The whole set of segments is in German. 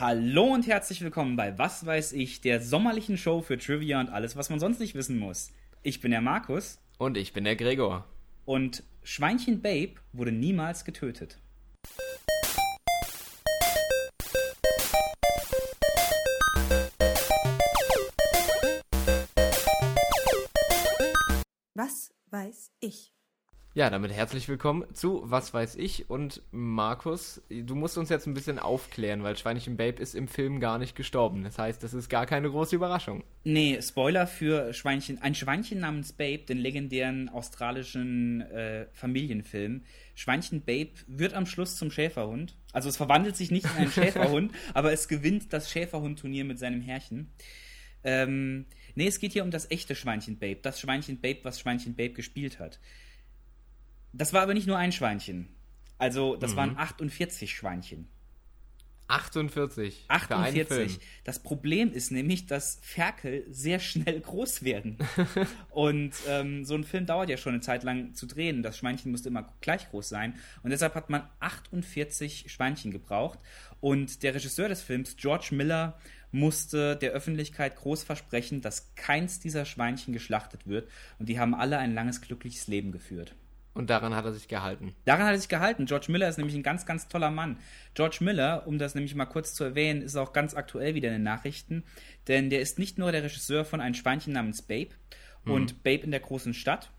Hallo und herzlich willkommen bei Was weiß ich, der sommerlichen Show für Trivia und alles, was man sonst nicht wissen muss. Ich bin der Markus. Und ich bin der Gregor. Und Schweinchen Babe wurde niemals getötet. Was weiß ich? Ja, damit herzlich willkommen zu Was weiß ich und Markus, du musst uns jetzt ein bisschen aufklären, weil Schweinchen Babe ist im Film gar nicht gestorben. Das heißt, das ist gar keine große Überraschung. Nee, Spoiler für Schweinchen, ein Schweinchen namens Babe, den legendären australischen äh, Familienfilm. Schweinchen Babe wird am Schluss zum Schäferhund. Also es verwandelt sich nicht in einen Schäferhund, aber es gewinnt das Schäferhund-Turnier mit seinem Herrchen. Ähm, nee, es geht hier um das echte Schweinchen Babe, das Schweinchen Babe, was Schweinchen Babe gespielt hat. Das war aber nicht nur ein Schweinchen. Also, das mhm. waren 48 Schweinchen. 48. 48. Das Problem ist nämlich, dass Ferkel sehr schnell groß werden. und ähm, so ein Film dauert ja schon eine Zeit lang zu drehen. Das Schweinchen musste immer gleich groß sein. Und deshalb hat man 48 Schweinchen gebraucht. Und der Regisseur des Films, George Miller, musste der Öffentlichkeit groß versprechen, dass keins dieser Schweinchen geschlachtet wird. Und die haben alle ein langes, glückliches Leben geführt. Und daran hat er sich gehalten. Daran hat er sich gehalten. George Miller ist nämlich ein ganz, ganz toller Mann. George Miller, um das nämlich mal kurz zu erwähnen, ist auch ganz aktuell wieder in den Nachrichten. Denn der ist nicht nur der Regisseur von Ein Schweinchen namens Babe mhm. und Babe in der großen Stadt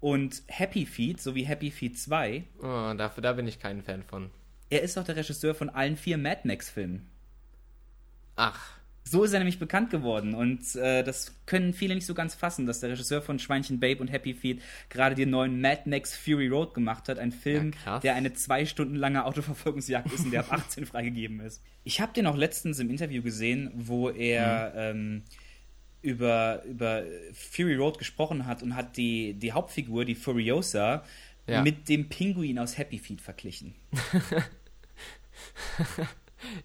und Happy Feet sowie Happy Feet 2. Oh, dafür, da bin ich kein Fan von. Er ist auch der Regisseur von allen vier Mad Max-Filmen. Ach. So ist er nämlich bekannt geworden und äh, das können viele nicht so ganz fassen, dass der Regisseur von Schweinchen Babe und Happy Feet gerade den neuen Mad Max Fury Road gemacht hat, ein Film, ja, der eine zwei Stunden lange Autoverfolgungsjagd ist und der ab 18 freigegeben ist. Ich habe den auch letztens im Interview gesehen, wo er mhm. ähm, über, über Fury Road gesprochen hat und hat die, die Hauptfigur, die Furiosa, ja. mit dem Pinguin aus Happy Feet verglichen.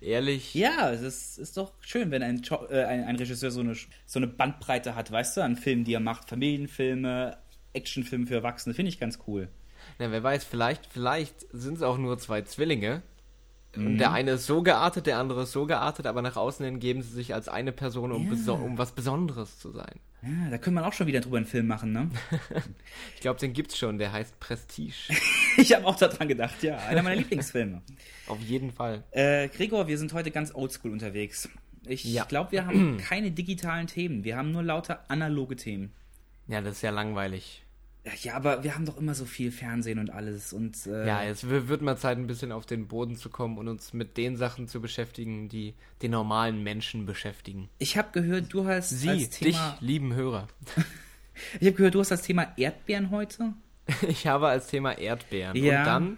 Ehrlich? Ja, es ist, ist doch schön, wenn ein, äh, ein, ein, Regisseur so eine, so eine Bandbreite hat, weißt du, an Filmen, die er macht. Familienfilme, Actionfilme für Erwachsene, finde ich ganz cool. Na, wer weiß, vielleicht, vielleicht sind es auch nur zwei Zwillinge. Mhm. Der eine ist so geartet, der andere ist so geartet, aber nach außen hin geben sie sich als eine Person, um, ja. um was Besonderes zu sein. Ja, da können wir auch schon wieder drüber einen Film machen, ne? ich glaube, den gibt's schon, der heißt Prestige. ich habe auch daran gedacht, ja. Einer meiner Lieblingsfilme. Auf jeden Fall. Äh, Gregor, wir sind heute ganz oldschool unterwegs. Ich ja. glaube, wir haben keine digitalen Themen. Wir haben nur lauter analoge Themen. Ja, das ist ja langweilig. Ja, aber wir haben doch immer so viel Fernsehen und alles und äh ja, es wird mal Zeit, ein bisschen auf den Boden zu kommen und uns mit den Sachen zu beschäftigen, die den normalen Menschen beschäftigen. Ich habe gehört, du hast Sie, als Thema dich, lieben Hörer. ich habe gehört, du hast das Thema Erdbeeren heute. ich habe als Thema Erdbeeren ja. und dann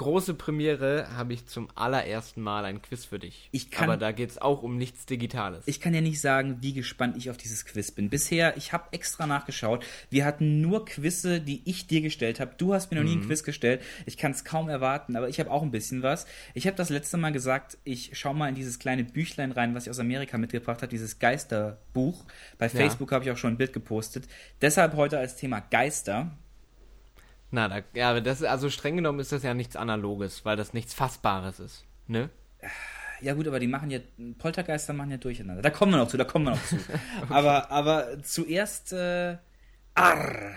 große Premiere habe ich zum allerersten Mal ein Quiz für dich. Ich kann, Aber da geht es auch um nichts Digitales. Ich kann ja nicht sagen, wie gespannt ich auf dieses Quiz bin. Bisher, ich habe extra nachgeschaut. Wir hatten nur Quizze, die ich dir gestellt habe. Du hast mir noch nie mhm. ein Quiz gestellt. Ich kann es kaum erwarten, aber ich habe auch ein bisschen was. Ich habe das letzte Mal gesagt, ich schaue mal in dieses kleine Büchlein rein, was ich aus Amerika mitgebracht habe, dieses Geisterbuch. Bei Facebook ja. habe ich auch schon ein Bild gepostet. Deshalb heute als Thema Geister. Na, da, ja, aber das, also streng genommen ist das ja nichts Analoges, weil das nichts Fassbares ist, ne? Ja gut, aber die machen ja, Poltergeister machen ja durcheinander. Da kommen wir noch zu, da kommen wir noch zu. okay. aber, aber zuerst, äh, Arr,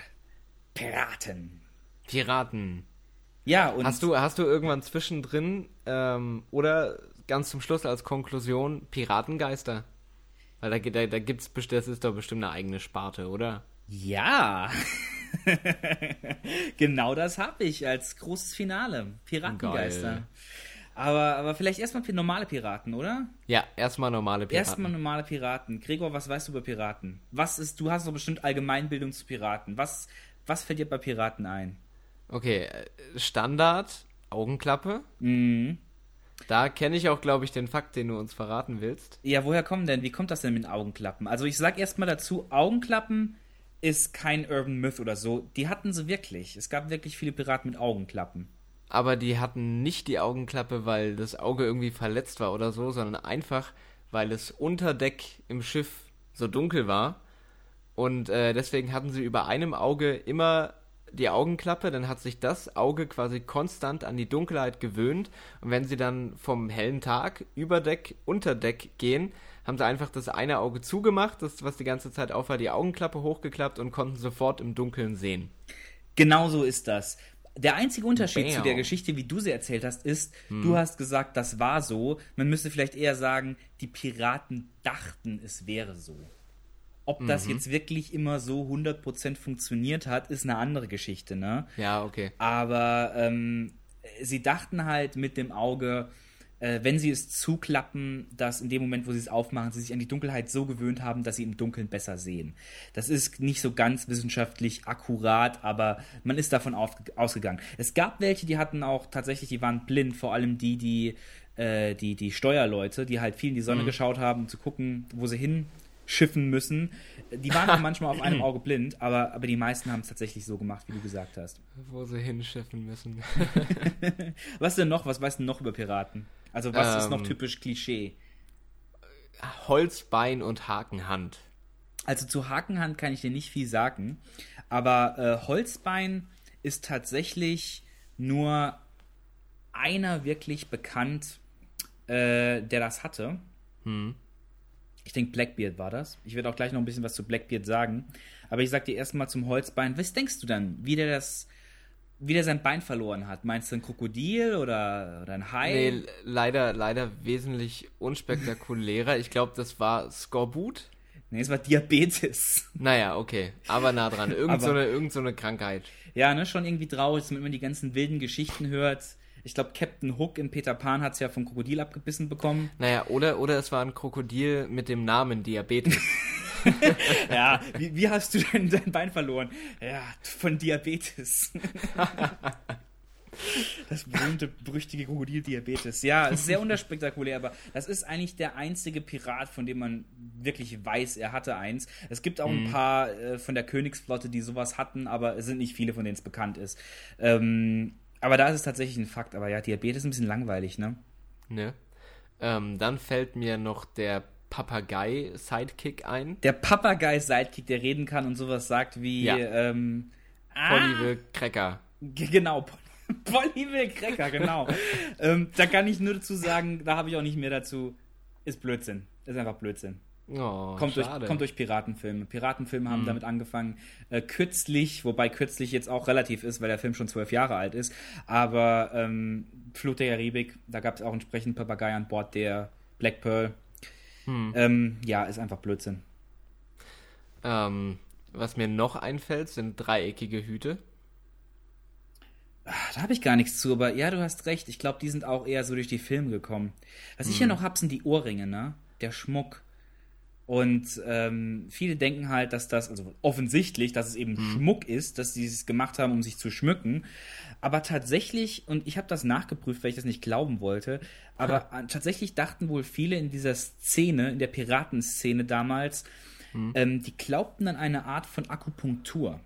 Piraten. Piraten. Ja, und... Hast du, hast du irgendwann zwischendrin, ähm, oder ganz zum Schluss als Konklusion, Piratengeister? Weil da, da, da gibt's, das ist doch bestimmt eine eigene Sparte, oder? Ja. genau das habe ich als großes Finale. Piratengeister. Geil. Aber, aber vielleicht erstmal normale Piraten, oder? Ja, erstmal normale Piraten. Erstmal normale Piraten. Gregor, was weißt du über Piraten? Was ist, du hast doch bestimmt Allgemeinbildung zu Piraten. Was, was fällt dir bei Piraten ein? Okay, äh, Standard, Augenklappe. Mhm. Da kenne ich auch, glaube ich, den Fakt, den du uns verraten willst. Ja, woher kommen denn? Wie kommt das denn mit Augenklappen? Also ich sag erstmal dazu, Augenklappen ist kein Urban Myth oder so. Die hatten sie wirklich. Es gab wirklich viele Piraten mit Augenklappen. Aber die hatten nicht die Augenklappe, weil das Auge irgendwie verletzt war oder so, sondern einfach, weil es unter Deck im Schiff so dunkel war. Und äh, deswegen hatten sie über einem Auge immer die Augenklappe, dann hat sich das Auge quasi konstant an die Dunkelheit gewöhnt. Und wenn sie dann vom hellen Tag über Deck, unter Deck gehen, haben sie einfach das eine Auge zugemacht, das, was die ganze Zeit auf war, die Augenklappe hochgeklappt und konnten sofort im Dunkeln sehen. Genau so ist das. Der einzige Unterschied Bam. zu der Geschichte, wie du sie erzählt hast, ist, hm. du hast gesagt, das war so. Man müsste vielleicht eher sagen, die Piraten dachten, es wäre so. Ob mhm. das jetzt wirklich immer so 100% funktioniert hat, ist eine andere Geschichte, ne? Ja, okay. Aber ähm, sie dachten halt mit dem Auge, äh, wenn sie es zuklappen, dass in dem Moment, wo sie es aufmachen, sie sich an die Dunkelheit so gewöhnt haben, dass sie im Dunkeln besser sehen. Das ist nicht so ganz wissenschaftlich akkurat, aber man ist davon auf, ausgegangen. Es gab welche, die hatten auch tatsächlich, die waren blind, vor allem die, die äh, die, die Steuerleute, die halt viel in die Sonne mhm. geschaut haben, um zu gucken, wo sie hin schiffen müssen. Die waren auch manchmal auf einem Auge blind, aber, aber die meisten haben es tatsächlich so gemacht, wie du gesagt hast. Wo sie hinschiffen müssen. was denn noch? Was weißt du noch über Piraten? Also was ähm, ist noch ähm, typisch Klischee? Holzbein und Hakenhand. Also zu Hakenhand kann ich dir nicht viel sagen, aber äh, Holzbein ist tatsächlich nur einer wirklich bekannt, äh, der das hatte. Hm. Ich denke, Blackbeard war das. Ich werde auch gleich noch ein bisschen was zu Blackbeard sagen. Aber ich sag dir erstmal zum Holzbein. Was denkst du dann, wie der das, wie der sein Bein verloren hat? Meinst du ein Krokodil oder, oder ein Hai? Nee, leider, leider wesentlich unspektakulärer. ich glaube, das war Skorbut. Nee, es war Diabetes. Naja, okay. Aber nah dran. Irgend, so, eine, irgend so eine Krankheit. Ja, ne, schon irgendwie traurig, wenn man die ganzen wilden Geschichten hört ich glaube, Captain Hook in Peter Pan hat es ja vom Krokodil abgebissen bekommen. Naja, oder, oder es war ein Krokodil mit dem Namen Diabetes. ja, wie, wie, hast du denn dein Bein verloren? Ja, von Diabetes. Das berühmte, berüchtige Krokodil-Diabetes. Ja, sehr unspektakulär, aber das ist eigentlich der einzige Pirat, von dem man wirklich weiß, er hatte eins. Es gibt auch mhm. ein paar äh, von der Königsflotte, die sowas hatten, aber es sind nicht viele, von denen es bekannt ist. Ähm, aber da ist es tatsächlich ein Fakt. Aber ja, Diabetes ist ein bisschen langweilig, ne? Ne. Ähm, dann fällt mir noch der Papagei-Sidekick ein. Der Papagei-Sidekick, der reden kann und sowas sagt wie. Ja. Ähm, Polly will Cracker. Genau, Polly will Cracker, genau. ähm, da kann ich nur dazu sagen, da habe ich auch nicht mehr dazu. Ist Blödsinn. Ist einfach Blödsinn. Oh, kommt, durch, kommt durch Piratenfilme. Piratenfilme haben mhm. damit angefangen. Äh, kürzlich, wobei kürzlich jetzt auch relativ ist, weil der Film schon zwölf Jahre alt ist. Aber ähm, Flut der Karibik, da gab es auch entsprechend Papagei an Bord der Black Pearl. Mhm. Ähm, ja, ist einfach Blödsinn. Ähm, was mir noch einfällt, sind dreieckige Hüte. Ach, da habe ich gar nichts zu, aber ja, du hast recht. Ich glaube, die sind auch eher so durch die Filme gekommen. Was mhm. ich hier noch habe, sind die Ohrringe, ne? Der Schmuck. Und ähm, viele denken halt, dass das, also offensichtlich, dass es eben mhm. Schmuck ist, dass sie es gemacht haben, um sich zu schmücken. Aber tatsächlich, und ich habe das nachgeprüft, weil ich das nicht glauben wollte, aber ja. tatsächlich dachten wohl viele in dieser Szene, in der Piratenszene damals, mhm. ähm, die glaubten an eine Art von Akupunktur.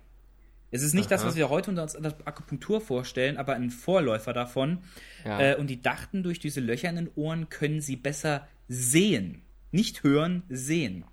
Es ist nicht Aha. das, was wir heute unter uns Akupunktur vorstellen, aber ein Vorläufer davon. Ja. Äh, und die dachten, durch diese Löcher in den Ohren können sie besser sehen. Nicht hören, sehen.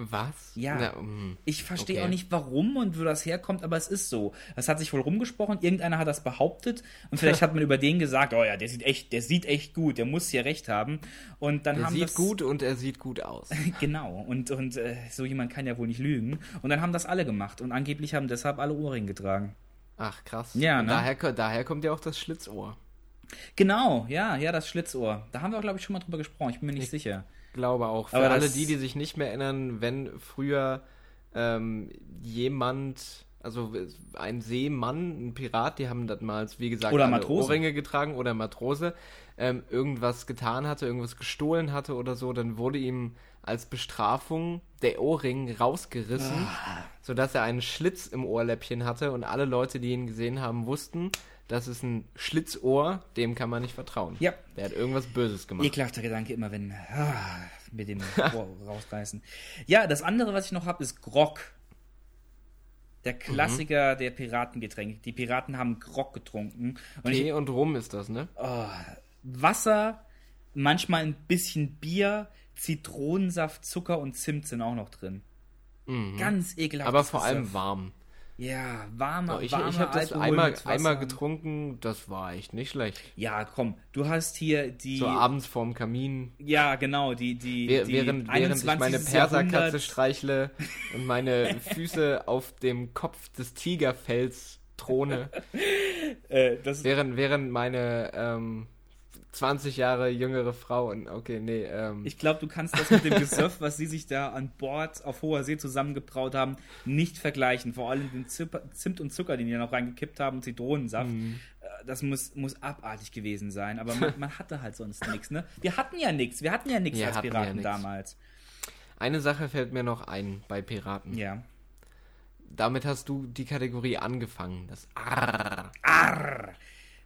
Was? Ja. Na, um, ich verstehe okay. auch nicht, warum und wo das herkommt, aber es ist so. Das hat sich wohl rumgesprochen, irgendeiner hat das behauptet und vielleicht hat man über den gesagt, oh ja, der sieht echt, der sieht echt gut, der muss hier recht haben. Und dann der haben sieht das, gut und er sieht gut aus. genau. Und, und äh, so jemand kann ja wohl nicht lügen. Und dann haben das alle gemacht und angeblich haben deshalb alle Ohrringe getragen. Ach, krass. Ja, ne? daher, daher kommt ja auch das Schlitzohr. Genau, ja, ja, das Schlitzohr. Da haben wir, glaube ich, schon mal drüber gesprochen. Ich bin mir nicht ich, sicher glaube auch. Für Aber alle die, die sich nicht mehr erinnern, wenn früher ähm, jemand, also ein Seemann, ein Pirat, die haben damals, wie gesagt. Ohrringe getragen oder Matrose, ähm, irgendwas getan hatte, irgendwas gestohlen hatte oder so, dann wurde ihm als Bestrafung der Ohrring rausgerissen, ah. sodass er einen Schlitz im Ohrläppchen hatte und alle Leute, die ihn gesehen haben, wussten, das ist ein Schlitzohr, dem kann man nicht vertrauen. Ja. Der hat irgendwas Böses gemacht. Ekelhafter Gedanke immer, wenn ah, mit dem Ohr rausreißen. Ja, das andere, was ich noch habe, ist Grog. Der mhm. Klassiker mhm. der Piratengetränke. Die Piraten haben Grog getrunken. Und Tee ich, und Rum ist das, ne? Oh, Wasser, manchmal ein bisschen Bier, Zitronensaft, Zucker und Zimt sind auch noch drin. Mhm. Ganz ekelhaft. Aber vor allem warm. Ja, warmer, oh, ich, warmer ich habe das einmal, einmal getrunken, das war echt nicht schlecht. Ja, komm, du hast hier die... So abends vorm Kamin. Ja, genau, die... die, die während, während ich meine Perserkatze streichle und meine Füße auf dem Kopf des Tigerfells throne. äh, während, während meine... Ähm, 20 Jahre jüngere Frau und okay, nee. Ähm. Ich glaube, du kannst das mit dem Gesöff, was sie sich da an Bord auf hoher See zusammengebraut haben, nicht vergleichen. Vor allem den Zimt und Zucker, den die da noch reingekippt haben, und Zitronensaft. Mhm. Äh, das muss, muss abartig gewesen sein. Aber man, man hatte halt sonst nichts, ne? Wir hatten ja nichts. Wir hatten ja nichts als Piraten ja damals. Eine Sache fällt mir noch ein bei Piraten. Ja. Damit hast du die Kategorie angefangen. Das Arr. Arr.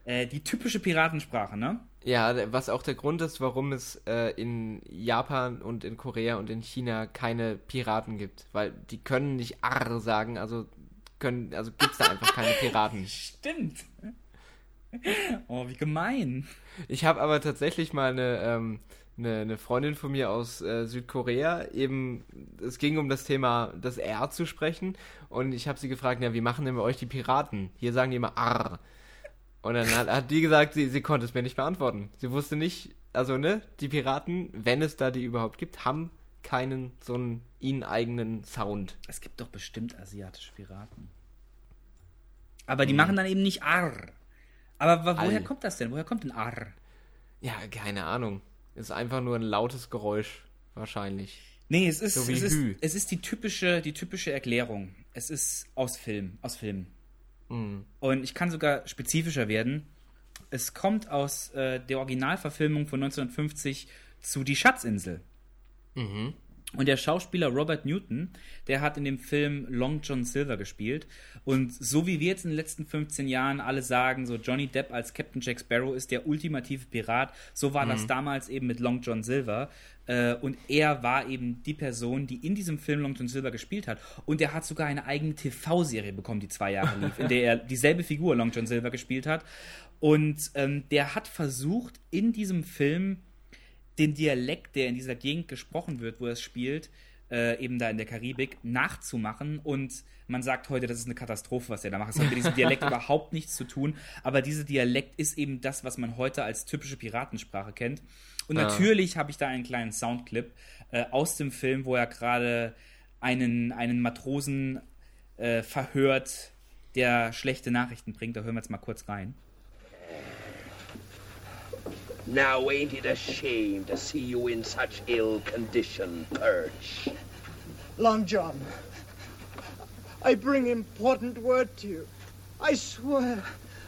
Äh, die typische Piratensprache, ne? Ja, was auch der Grund ist, warum es äh, in Japan und in Korea und in China keine Piraten gibt. Weil die können nicht Arr sagen, also können, also gibt es da einfach keine Piraten. Stimmt. Oh, wie gemein. Ich habe aber tatsächlich mal eine, ähm, eine, eine, Freundin von mir aus äh, Südkorea, eben, es ging um das Thema, das R zu sprechen. Und ich habe sie gefragt, ja, wie machen denn bei euch die Piraten? Hier sagen die immer Arr. Und dann hat, hat die gesagt, sie, sie konnte es mir nicht beantworten. Sie wusste nicht, also ne, die Piraten, wenn es da die überhaupt gibt, haben keinen so einen ihnen eigenen Sound. Es gibt doch bestimmt asiatische Piraten. Aber die hm. machen dann eben nicht Arr. Aber woher All. kommt das denn? Woher kommt denn Arr? Ja, keine Ahnung. Ist einfach nur ein lautes Geräusch, wahrscheinlich. Nee, es ist, so es, ist es ist die typische, die typische Erklärung. Es ist aus Film, aus Filmen. Mhm. Und ich kann sogar spezifischer werden. Es kommt aus äh, der Originalverfilmung von 1950 zu Die Schatzinsel. Mhm. Und der Schauspieler Robert Newton, der hat in dem Film Long John Silver gespielt. Und so wie wir jetzt in den letzten 15 Jahren alle sagen, so Johnny Depp als Captain Jack Sparrow ist der ultimative Pirat, so war mhm. das damals eben mit Long John Silver. Äh, und er war eben die Person, die in diesem Film Long John Silver gespielt hat. Und er hat sogar eine eigene TV-Serie bekommen, die zwei Jahre lief, in der er dieselbe Figur Long John Silver gespielt hat. Und ähm, der hat versucht, in diesem Film den Dialekt, der in dieser Gegend gesprochen wird, wo er es spielt, äh, eben da in der Karibik, nachzumachen. Und man sagt heute, das ist eine Katastrophe, was er da macht. Es hat mit diesem Dialekt überhaupt nichts zu tun. Aber dieser Dialekt ist eben das, was man heute als typische Piratensprache kennt. Und ah. natürlich habe ich da einen kleinen Soundclip äh, aus dem Film, wo er gerade einen, einen Matrosen äh, verhört, der schlechte Nachrichten bringt. Da hören wir jetzt mal kurz rein. Now ain't it a shame to see you in such ill condition, Perch? Long John, I bring important word to you. I swear.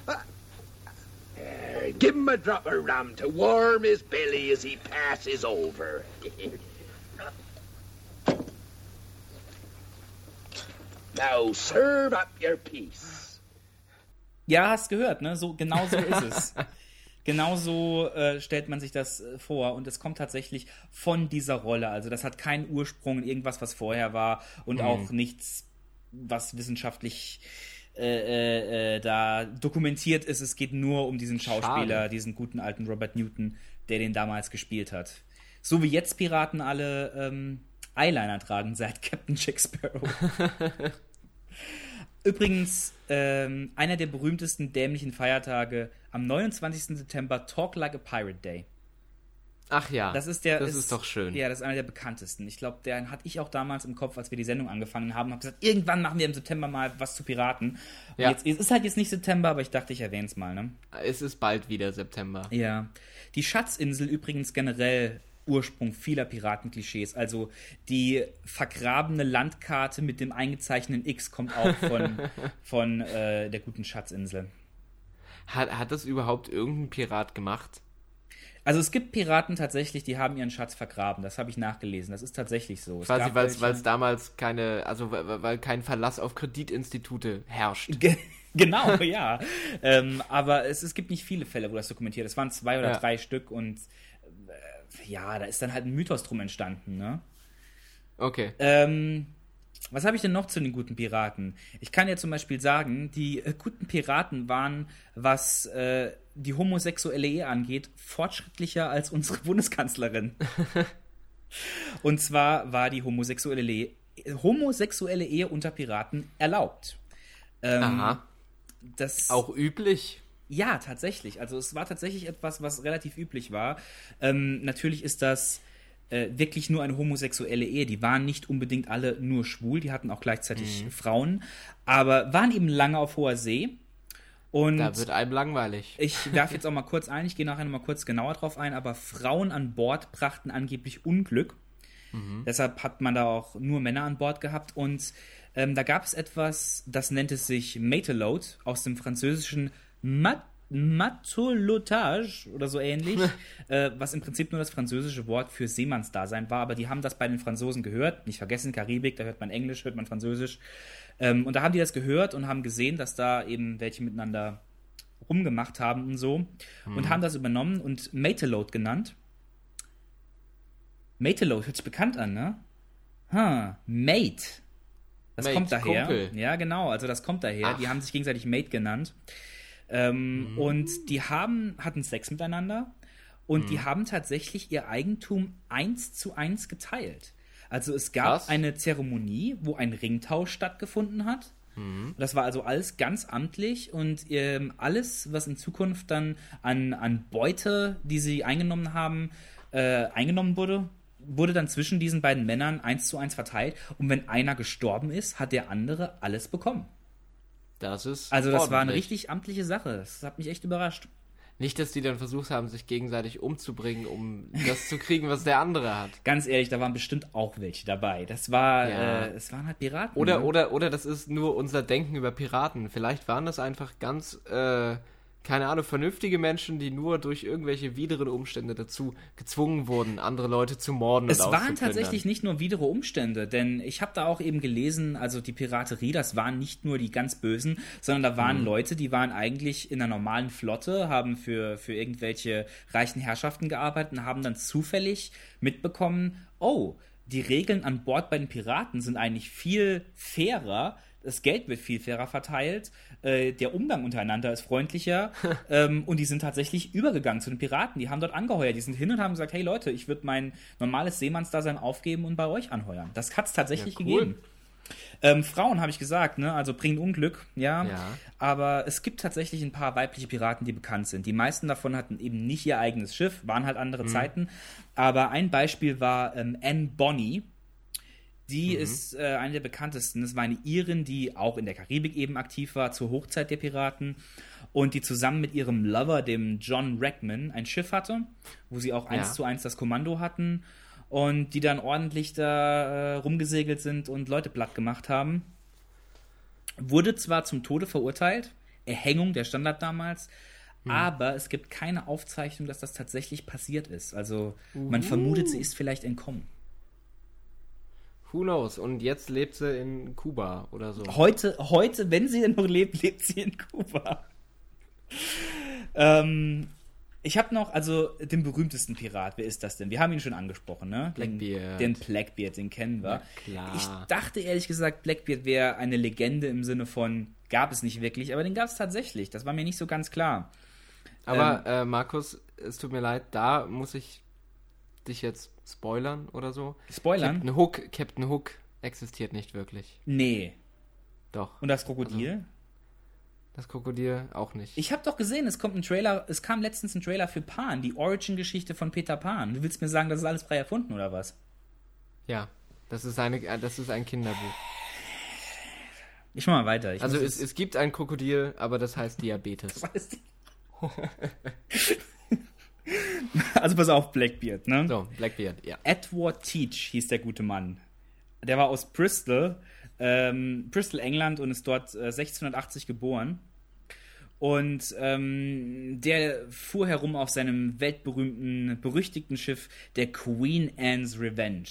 I... Uh, give him a drop of rum to warm his belly as he passes over. now serve up your piece. Ja, hast gehört, ne? So genau so ist es. Genauso äh, stellt man sich das äh, vor und es kommt tatsächlich von dieser Rolle. Also das hat keinen Ursprung in irgendwas, was vorher war und mhm. auch nichts, was wissenschaftlich äh, äh, äh, da dokumentiert ist. Es geht nur um diesen Schauspieler, Schade. diesen guten alten Robert Newton, der den damals gespielt hat. So wie jetzt Piraten alle ähm, Eyeliner tragen seit Captain Jack Sparrow. Übrigens, ähm, einer der berühmtesten dämlichen Feiertage am 29. September, Talk Like a Pirate Day. Ach ja, das ist der. Das ist, ist doch schön. Ja, das ist einer der bekanntesten. Ich glaube, den hatte ich auch damals im Kopf, als wir die Sendung angefangen haben. Habe gesagt, irgendwann machen wir im September mal was zu Piraten. Ja. Jetzt, es ist halt jetzt nicht September, aber ich dachte, ich erwähne es mal. Ne? Es ist bald wieder September. Ja. Die Schatzinsel übrigens generell Ursprung vieler Piratenklischees. Also die vergrabene Landkarte mit dem eingezeichneten X kommt auch von, von äh, der guten Schatzinsel. Hat, hat das überhaupt irgendein Pirat gemacht? Also es gibt Piraten tatsächlich, die haben ihren Schatz vergraben. Das habe ich nachgelesen. Das ist tatsächlich so. Quasi, weil es damals keine, also weil, weil kein Verlass auf Kreditinstitute herrscht. genau, ja. ähm, aber es, es gibt nicht viele Fälle, wo das dokumentiert ist. Es waren zwei oder ja. drei Stück und ja, da ist dann halt ein Mythos drum entstanden, ne? Okay. Ähm, was habe ich denn noch zu den guten Piraten? Ich kann ja zum Beispiel sagen, die äh, guten Piraten waren, was äh, die homosexuelle Ehe angeht, fortschrittlicher als unsere Bundeskanzlerin. Und zwar war die homosexuelle, Le homosexuelle Ehe unter Piraten erlaubt. Ähm, Aha. Das, Auch üblich? Ja, tatsächlich. Also es war tatsächlich etwas, was relativ üblich war. Ähm, natürlich ist das äh, wirklich nur eine homosexuelle Ehe. Die waren nicht unbedingt alle nur schwul, die hatten auch gleichzeitig mhm. Frauen, aber waren eben lange auf hoher See. Und da wird einem langweilig. Ich werfe jetzt auch mal kurz ein, ich gehe nachher noch mal kurz genauer drauf ein, aber Frauen an Bord brachten angeblich Unglück. Mhm. Deshalb hat man da auch nur Männer an Bord gehabt und ähm, da gab es etwas, das nennt es sich Mateload aus dem französischen Mat Matelotage oder so ähnlich, äh, was im Prinzip nur das französische Wort für Seemannsdasein war, aber die haben das bei den Franzosen gehört. Nicht vergessen, Karibik, da hört man Englisch, hört man Französisch. Ähm, und da haben die das gehört und haben gesehen, dass da eben welche miteinander rumgemacht haben und so mhm. und haben das übernommen und Mateload genannt. Mateload hört sich bekannt an, ne? Ha, Mate. Das Mate, kommt daher. Kumpel. Ja, genau, also das kommt daher. Ach. Die haben sich gegenseitig Mate genannt. Ähm, mhm. Und die haben, hatten Sex miteinander und mhm. die haben tatsächlich ihr Eigentum eins zu eins geteilt. Also es gab Krass. eine Zeremonie, wo ein Ringtausch stattgefunden hat. Mhm. Das war also alles ganz amtlich und ähm, alles, was in Zukunft dann an, an Beute, die sie eingenommen haben, äh, eingenommen wurde, wurde dann zwischen diesen beiden Männern eins zu eins verteilt. Und wenn einer gestorben ist, hat der andere alles bekommen. Das ist. Also, das ordentlich. war eine richtig amtliche Sache. Das hat mich echt überrascht. Nicht, dass die dann versucht haben, sich gegenseitig umzubringen, um das zu kriegen, was der andere hat. Ganz ehrlich, da waren bestimmt auch welche dabei. Das war, ja. äh, es waren halt Piraten. Oder, ne? oder, oder das ist nur unser Denken über Piraten. Vielleicht waren das einfach ganz äh, keine Ahnung, vernünftige Menschen, die nur durch irgendwelche wideren Umstände dazu gezwungen wurden, andere Leute zu morden. Es waren tatsächlich nicht nur widere Umstände, denn ich habe da auch eben gelesen, also die Piraterie, das waren nicht nur die ganz Bösen, sondern da waren mhm. Leute, die waren eigentlich in einer normalen Flotte, haben für, für irgendwelche reichen Herrschaften gearbeitet und haben dann zufällig mitbekommen, oh, die Regeln an Bord bei den Piraten sind eigentlich viel fairer das Geld wird viel fairer verteilt, äh, der Umgang untereinander ist freundlicher ähm, und die sind tatsächlich übergegangen zu den Piraten. Die haben dort angeheuert, die sind hin und haben gesagt, hey Leute, ich würde mein normales Seemannsdasein aufgeben und bei euch anheuern. Das hat es tatsächlich ja, cool. gegeben. Ähm, Frauen habe ich gesagt, ne? also bringen Unglück, ja? ja. Aber es gibt tatsächlich ein paar weibliche Piraten, die bekannt sind. Die meisten davon hatten eben nicht ihr eigenes Schiff, waren halt andere mhm. Zeiten. Aber ein Beispiel war ähm, Anne Bonny. Die mhm. ist äh, eine der bekanntesten. Das war eine Irin, die auch in der Karibik eben aktiv war, zur Hochzeit der Piraten. Und die zusammen mit ihrem Lover, dem John Rackman, ein Schiff hatte, wo sie auch eins ja. zu eins das Kommando hatten. Und die dann ordentlich da äh, rumgesegelt sind und Leute platt gemacht haben. Wurde zwar zum Tode verurteilt, Erhängung, der Standard damals, hm. aber es gibt keine Aufzeichnung, dass das tatsächlich passiert ist. Also man uh. vermutet, sie ist vielleicht entkommen. Who knows? Und jetzt lebt sie in Kuba oder so. Heute, heute, wenn sie denn noch lebt, lebt sie in Kuba. ähm, ich habe noch, also den berühmtesten Pirat, wer ist das denn? Wir haben ihn schon angesprochen, ne? Blackbeard. Den, den Blackbeard, den kennen wir. klar. Ich dachte ehrlich gesagt, Blackbeard wäre eine Legende im Sinne von, gab es nicht wirklich, aber den gab es tatsächlich. Das war mir nicht so ganz klar. Aber ähm, äh, Markus, es tut mir leid, da muss ich dich jetzt spoilern oder so. Spoilern? Captain Hook, Captain Hook existiert nicht wirklich. Nee. Doch. Und das Krokodil? Also, das Krokodil auch nicht. Ich habe doch gesehen, es kommt ein Trailer, es kam letztens ein Trailer für Pan, die Origin-Geschichte von Peter Pan. Du willst mir sagen, das ist alles frei erfunden oder was? Ja, das ist, eine, äh, das ist ein Kinderbuch. Ich mach mal weiter. Ich also es, es gibt ein Krokodil, aber das heißt Diabetes. Das heißt also pass auf, Blackbeard, ne? So, Blackbeard, ja. Edward Teach hieß der gute Mann. Der war aus Bristol, ähm, Bristol, England und ist dort äh, 1680 geboren. Und ähm, der fuhr herum auf seinem weltberühmten, berüchtigten Schiff, der Queen Anne's Revenge.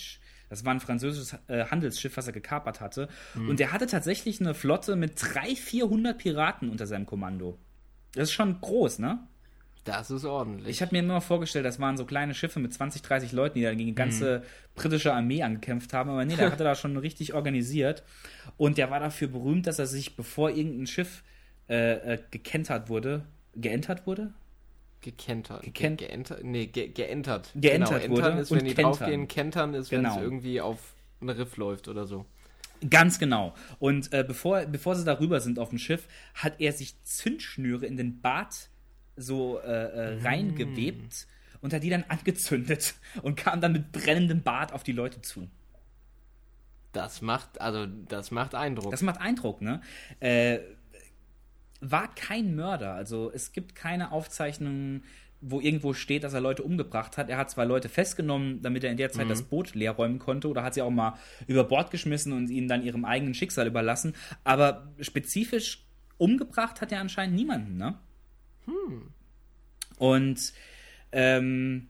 Das war ein französisches äh, Handelsschiff, was er gekapert hatte. Mhm. Und der hatte tatsächlich eine Flotte mit 300, 400 Piraten unter seinem Kommando. Das ist schon groß, ne? Das ist ordentlich. Ich habe mir immer vorgestellt, das waren so kleine Schiffe mit 20, 30 Leuten, die da gegen die ganze mhm. britische Armee angekämpft haben. Aber nee, der hatte da schon richtig organisiert. Und der war dafür berühmt, dass er sich, bevor irgendein Schiff äh, äh, gekentert wurde, geentert wurde? Gekentert. Gekent ge geentert. Nee, ge geentert. Geentert genau, wurde. Entern ist, wenn die kentern. draufgehen. Kentern ist, wenn genau. es irgendwie auf ein Riff läuft oder so. Ganz genau. Und äh, bevor, bevor sie darüber sind auf dem Schiff, hat er sich Zündschnüre in den Bart so äh, äh, reingewebt mm. und hat die dann angezündet und kam dann mit brennendem Bart auf die Leute zu. Das macht, also, das macht Eindruck. Das macht Eindruck, ne? Äh, war kein Mörder. Also es gibt keine Aufzeichnungen, wo irgendwo steht, dass er Leute umgebracht hat. Er hat zwar Leute festgenommen, damit er in der Zeit mhm. das Boot leer räumen konnte, oder hat sie auch mal über Bord geschmissen und ihnen dann ihrem eigenen Schicksal überlassen. Aber spezifisch umgebracht hat er anscheinend niemanden, ne? Hm. Und ähm,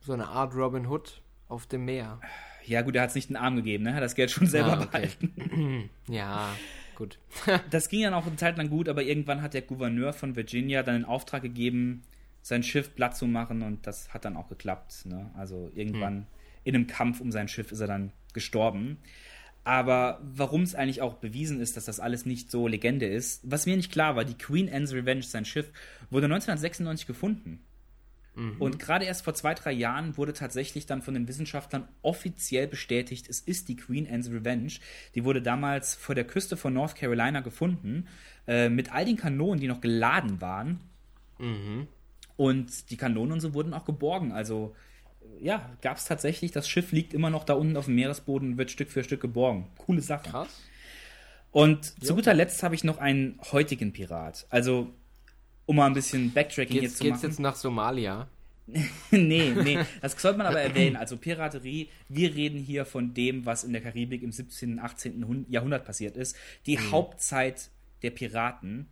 so eine Art Robin Hood auf dem Meer. Ja, gut, er hat es nicht den Arm gegeben, ne? Hat das Geld schon selber ah, okay. behalten. ja, gut. das ging dann auch eine Zeit lang gut, aber irgendwann hat der Gouverneur von Virginia dann in Auftrag gegeben, sein Schiff platt zu machen und das hat dann auch geklappt. Ne? Also irgendwann hm. in einem Kampf um sein Schiff ist er dann gestorben. Aber warum es eigentlich auch bewiesen ist, dass das alles nicht so Legende ist, was mir nicht klar war, die Queen Anne's Revenge, sein Schiff, wurde 1996 gefunden. Mhm. Und gerade erst vor zwei, drei Jahren wurde tatsächlich dann von den Wissenschaftlern offiziell bestätigt, es ist die Queen Anne's Revenge. Die wurde damals vor der Küste von North Carolina gefunden, äh, mit all den Kanonen, die noch geladen waren. Mhm. Und die Kanonen und so wurden auch geborgen. Also ja, gab es tatsächlich, das Schiff liegt immer noch da unten auf dem Meeresboden und wird Stück für Stück geborgen. Coole Sache. Krass. Und jo. zu guter Letzt habe ich noch einen heutigen Pirat. Also um mal ein bisschen Backtracking geht's, jetzt zu geht's machen. Geht's jetzt nach Somalia? nee, nee, das sollte man aber erwähnen. Also Piraterie, wir reden hier von dem, was in der Karibik im 17., 18. Jahrhundert passiert ist. Die mhm. Hauptzeit der Piraten.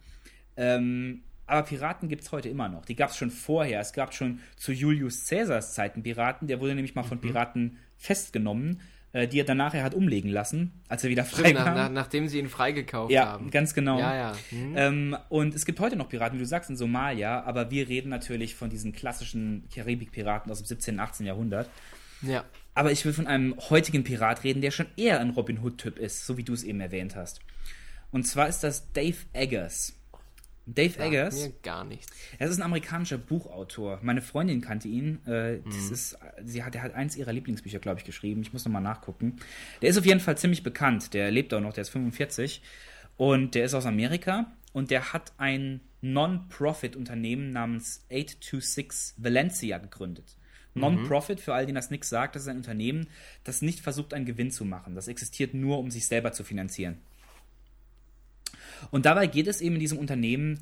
Ähm, aber Piraten gibt es heute immer noch. Die gab es schon vorher. Es gab schon zu Julius Caesars Zeiten Piraten. Der wurde nämlich mal von mhm. Piraten festgenommen äh, die er dann nachher hat umlegen lassen, als er wieder frei nach, nach, nachdem sie ihn freigekauft ja, haben. Ja, ganz genau. Ja, ja. Mhm. Ähm, und es gibt heute noch Piraten, wie du sagst, in Somalia, aber wir reden natürlich von diesen klassischen Karibik-Piraten aus dem 17., 18. Jahrhundert. Ja. Aber ich will von einem heutigen Pirat reden, der schon eher ein Robin Hood-Typ ist, so wie du es eben erwähnt hast. Und zwar ist das Dave Eggers. Dave Eggers. Mir gar nichts. Er ist ein amerikanischer Buchautor. Meine Freundin kannte ihn. Äh, das mhm. ist, sie hat, er hat eins ihrer Lieblingsbücher, glaube ich, geschrieben. Ich muss nochmal nachgucken. Der ist auf jeden Fall ziemlich bekannt. Der lebt auch noch, der ist 45. Und der ist aus Amerika. Und der hat ein Non-Profit-Unternehmen namens 826 Valencia gegründet. Mhm. Non-Profit, für all die das nichts sagt, das ist ein Unternehmen, das nicht versucht, einen Gewinn zu machen. Das existiert nur, um sich selber zu finanzieren. Und dabei geht es eben in diesem Unternehmen,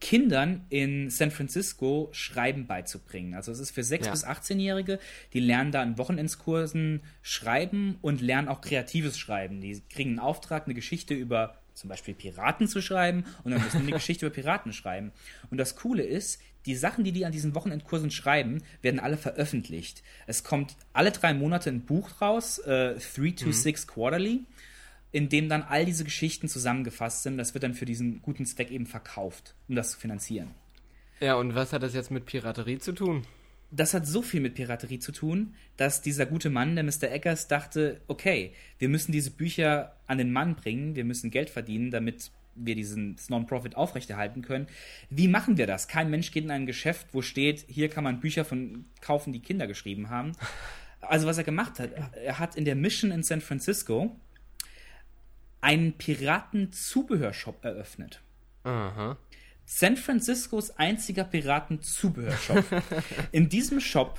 Kindern in San Francisco Schreiben beizubringen. Also es ist für 6- ja. bis 18-Jährige, die lernen da in Wochenendskursen Schreiben und lernen auch kreatives Schreiben. Die kriegen einen Auftrag, eine Geschichte über zum Beispiel Piraten zu schreiben und dann müssen die eine Geschichte über Piraten schreiben. Und das Coole ist, die Sachen, die die an diesen Wochenendkursen schreiben, werden alle veröffentlicht. Es kommt alle drei Monate ein Buch raus, äh, 3 to 6 mhm. Quarterly in dem dann all diese Geschichten zusammengefasst sind. Das wird dann für diesen guten Zweck eben verkauft, um das zu finanzieren. Ja, und was hat das jetzt mit Piraterie zu tun? Das hat so viel mit Piraterie zu tun, dass dieser gute Mann, der Mr. Eggers, dachte, okay, wir müssen diese Bücher an den Mann bringen, wir müssen Geld verdienen, damit wir diesen Non-Profit aufrechterhalten können. Wie machen wir das? Kein Mensch geht in ein Geschäft, wo steht, hier kann man Bücher von kaufen, die Kinder geschrieben haben. Also was er gemacht hat, er hat in der Mission in San Francisco einen Piratenzubehörshop eröffnet. Aha. San Franciscos einziger Piratenzubehörshop. In diesem Shop,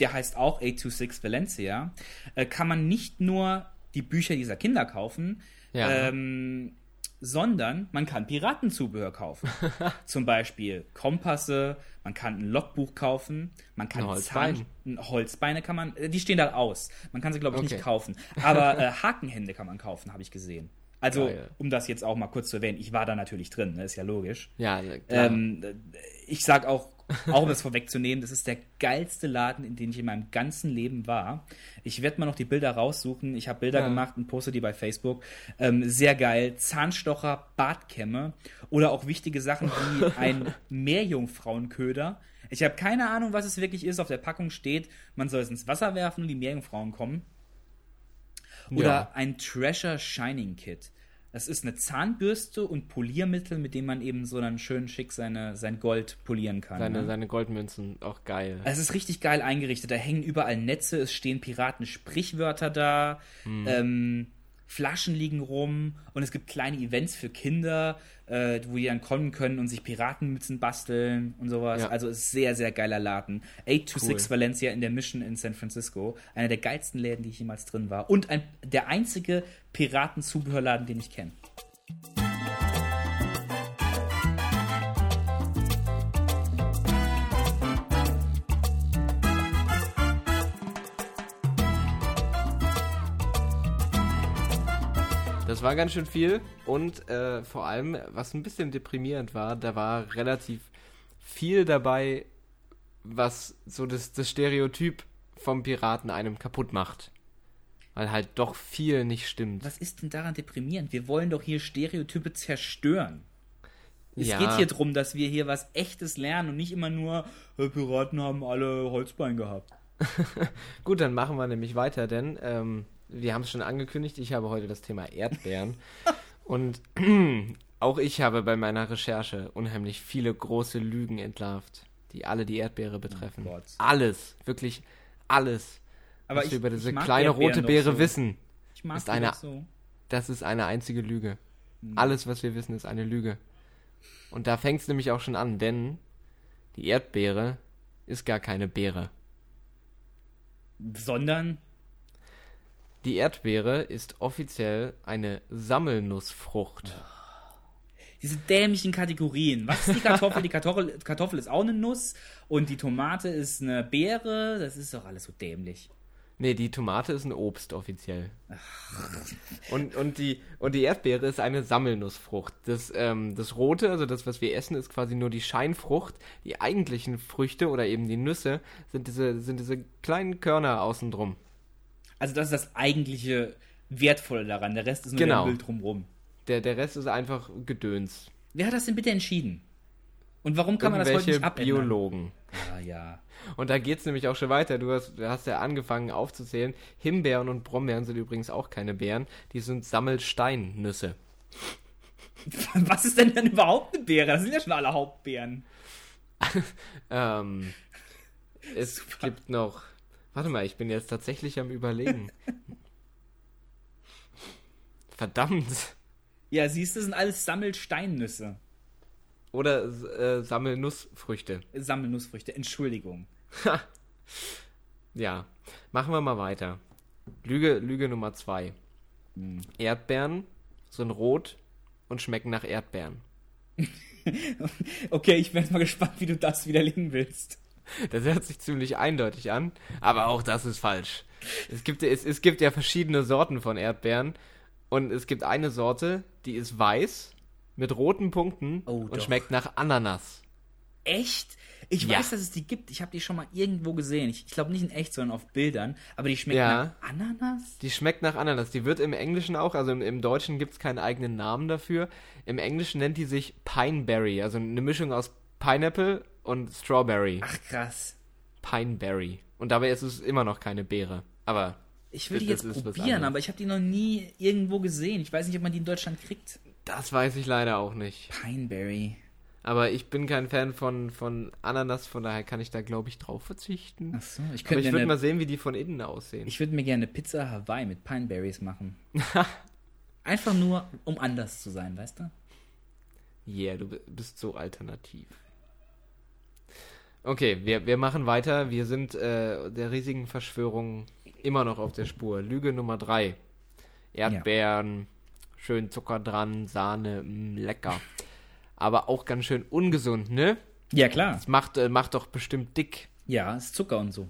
der heißt auch 826 Valencia, äh, kann man nicht nur die Bücher dieser Kinder kaufen, ja. ähm, sondern man kann Piratenzubehör kaufen. Zum Beispiel Kompasse, man kann ein Logbuch kaufen, man kann Holzbein. Zahn, Holzbeine kann man, äh, die stehen da aus. Man kann sie glaube ich okay. nicht kaufen, aber äh, Hakenhände kann man kaufen, habe ich gesehen. Also, Geil. um das jetzt auch mal kurz zu erwähnen, ich war da natürlich drin, ne? ist ja logisch. Ja, klar. Ähm, ich sag auch, auch um es vorwegzunehmen, das ist der geilste Laden, in dem ich in meinem ganzen Leben war. Ich werde mal noch die Bilder raussuchen. Ich habe Bilder ja. gemacht und poste die bei Facebook. Ähm, sehr geil. Zahnstocher, Bartkämme oder auch wichtige Sachen wie ein Meerjungfrauenköder. Ich habe keine Ahnung, was es wirklich ist. Auf der Packung steht, man soll es ins Wasser werfen und die Meerjungfrauen kommen. Oder ja. ein Treasure Shining Kit. Das ist eine Zahnbürste und Poliermittel, mit dem man eben so dann schön schick seine, sein Gold polieren kann. Seine, ne? seine Goldmünzen, auch geil. Es ist richtig geil eingerichtet. Da hängen überall Netze, es stehen Piraten-Sprichwörter da. Hm. Ähm, Flaschen liegen rum und es gibt kleine Events für Kinder, äh, wo die dann kommen können und sich Piratenmützen basteln und sowas. Ja. Also ist sehr, sehr geiler Laden. 826 cool. Valencia in der Mission in San Francisco. Einer der geilsten Läden, die ich jemals drin war. Und ein, der einzige Piratenzubehörladen, den ich kenne. Das war ganz schön viel und äh, vor allem, was ein bisschen deprimierend war, da war relativ viel dabei, was so das, das Stereotyp vom Piraten einem kaputt macht. Weil halt doch viel nicht stimmt. Was ist denn daran deprimierend? Wir wollen doch hier Stereotype zerstören. Es ja. geht hier darum, dass wir hier was Echtes lernen und nicht immer nur, äh, Piraten haben alle Holzbein gehabt. Gut, dann machen wir nämlich weiter, denn ähm, wir haben es schon angekündigt, ich habe heute das Thema Erdbeeren. und auch ich habe bei meiner Recherche unheimlich viele große Lügen entlarvt, die alle die Erdbeere betreffen. Oh alles, wirklich alles, Aber was ich, wir über diese kleine Erdbeeren rote Beere so. wissen. Ich mag ist eine, so. Das ist eine einzige Lüge. Hm. Alles, was wir wissen, ist eine Lüge. Und da fängt es nämlich auch schon an, denn die Erdbeere ist gar keine Beere. Sondern die Erdbeere ist offiziell eine Sammelnussfrucht. Diese dämlichen Kategorien. Was ist die Kartoffel? Die Kartoffel, Kartoffel ist auch eine Nuss und die Tomate ist eine Beere. Das ist doch alles so dämlich. Nee, die Tomate ist ein Obst offiziell. Und, und, die, und die Erdbeere ist eine Sammelnussfrucht. Das, ähm, das Rote, also das, was wir essen, ist quasi nur die Scheinfrucht. Die eigentlichen Früchte oder eben die Nüsse sind diese, sind diese kleinen Körner außen drum. Also das ist das eigentliche Wertvolle daran. Der Rest ist nur genau. der Müll drumrum. Der, der Rest ist einfach Gedöns. Wer hat das denn bitte entschieden? Und warum kann man das heute nicht abändern? Biologen. Ah, ja. Und da geht es nämlich auch schon weiter. Du hast, du hast ja angefangen aufzuzählen. Himbeeren und Brombeeren sind übrigens auch keine Beeren. Die sind Sammelsteinnüsse. Was ist denn denn überhaupt eine Beere? Das sind ja schon alle Hauptbeeren. ähm, es Super. gibt noch Warte mal, ich bin jetzt tatsächlich am Überlegen. Verdammt. Ja, siehst du, sind alles Sammelsteinnüsse. Oder äh, Sammelnussfrüchte. Sammelnussfrüchte, Entschuldigung. ja, machen wir mal weiter. Lüge, Lüge Nummer zwei. Hm. Erdbeeren sind rot und schmecken nach Erdbeeren. okay, ich bin jetzt mal gespannt, wie du das widerlegen willst. Das hört sich ziemlich eindeutig an, aber auch das ist falsch. Es gibt, es, es gibt ja verschiedene Sorten von Erdbeeren und es gibt eine Sorte, die ist weiß mit roten Punkten oh, und doch. schmeckt nach Ananas. Echt? Ich ja. weiß, dass es die gibt. Ich habe die schon mal irgendwo gesehen. Ich, ich glaube nicht in echt, sondern auf Bildern. Aber die schmeckt ja. nach Ananas? Die schmeckt nach Ananas. Die wird im Englischen auch, also im, im Deutschen gibt es keinen eigenen Namen dafür. Im Englischen nennt die sich Pineberry, also eine Mischung aus Pineapple und Strawberry. Ach krass. Pineberry. Und dabei ist es immer noch keine Beere. Aber. Ich will die jetzt probieren, aber ich habe die noch nie irgendwo gesehen. Ich weiß nicht, ob man die in Deutschland kriegt. Das weiß ich leider auch nicht. Pineberry. Aber ich bin kein Fan von, von Ananas, von daher kann ich da, glaube ich, drauf verzichten. Ach so, ich könnte. Aber ich würde mal sehen, wie die von innen aussehen. Ich würde mir gerne Pizza Hawaii mit Pineberries machen. Einfach nur, um anders zu sein, weißt du? Yeah, du bist so alternativ. Okay, wir, wir machen weiter. Wir sind äh, der riesigen Verschwörung immer noch auf der Spur. Lüge Nummer drei. Erdbeeren, ja. schön Zucker dran, Sahne, mh, mm, lecker. Aber auch ganz schön ungesund, ne? Ja, klar. Das macht, äh, macht doch bestimmt dick. Ja, ist Zucker und so.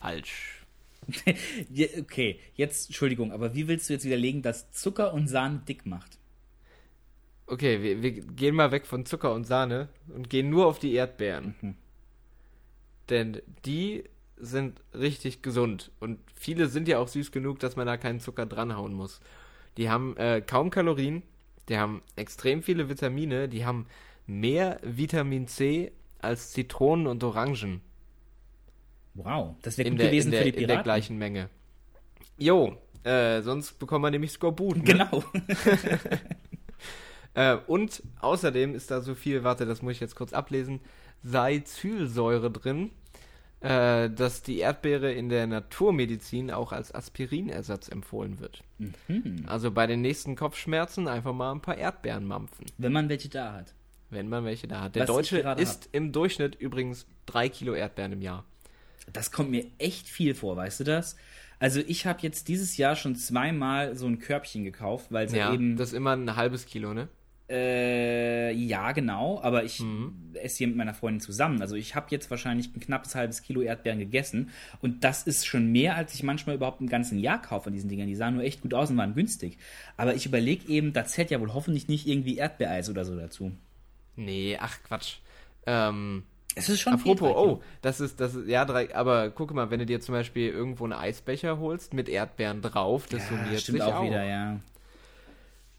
Falsch. okay, jetzt, Entschuldigung, aber wie willst du jetzt widerlegen, dass Zucker und Sahne dick macht? Okay, wir, wir gehen mal weg von Zucker und Sahne und gehen nur auf die Erdbeeren. Mhm. Denn die sind richtig gesund. Und viele sind ja auch süß genug, dass man da keinen Zucker dranhauen muss. Die haben äh, kaum Kalorien, die haben extrem viele Vitamine, die haben mehr Vitamin C als Zitronen und Orangen. Wow, das wäre gut der, gewesen der, für die Piraten. In der gleichen Menge. Jo, äh, sonst bekommt man nämlich Skorbut. Ne? Genau. äh, und außerdem ist da so viel, warte, das muss ich jetzt kurz ablesen, Salicylsäure drin. äh, dass die Erdbeere in der Naturmedizin auch als Aspirinersatz empfohlen wird. Mhm. Also bei den nächsten Kopfschmerzen einfach mal ein paar Erdbeeren mampfen. Wenn man welche da hat. Wenn man welche da hat. Der Was Deutsche isst hab. im Durchschnitt übrigens drei Kilo Erdbeeren im Jahr. Das kommt mir echt viel vor, weißt du das? Also ich habe jetzt dieses Jahr schon zweimal so ein Körbchen gekauft, weil sie ja, eben. Das ist immer ein halbes Kilo, ne? Äh, ja, genau, aber ich mhm. esse hier mit meiner Freundin zusammen. Also ich habe jetzt wahrscheinlich ein knappes halbes Kilo Erdbeeren gegessen und das ist schon mehr, als ich manchmal überhaupt im ganzen Jahr kaufe von diesen Dingern. Die sahen nur echt gut aus und waren günstig. Aber ich überlege eben, da zählt ja wohl hoffentlich nicht irgendwie Erdbeereis oder so dazu. Nee, ach Quatsch. Ähm, es ist schon Apropos, oh, das ist, das ist, ja, drei, aber guck mal, wenn du dir zum Beispiel irgendwo einen Eisbecher holst mit Erdbeeren drauf, das ja, summiert stimmt sich auch, auch wieder, ja.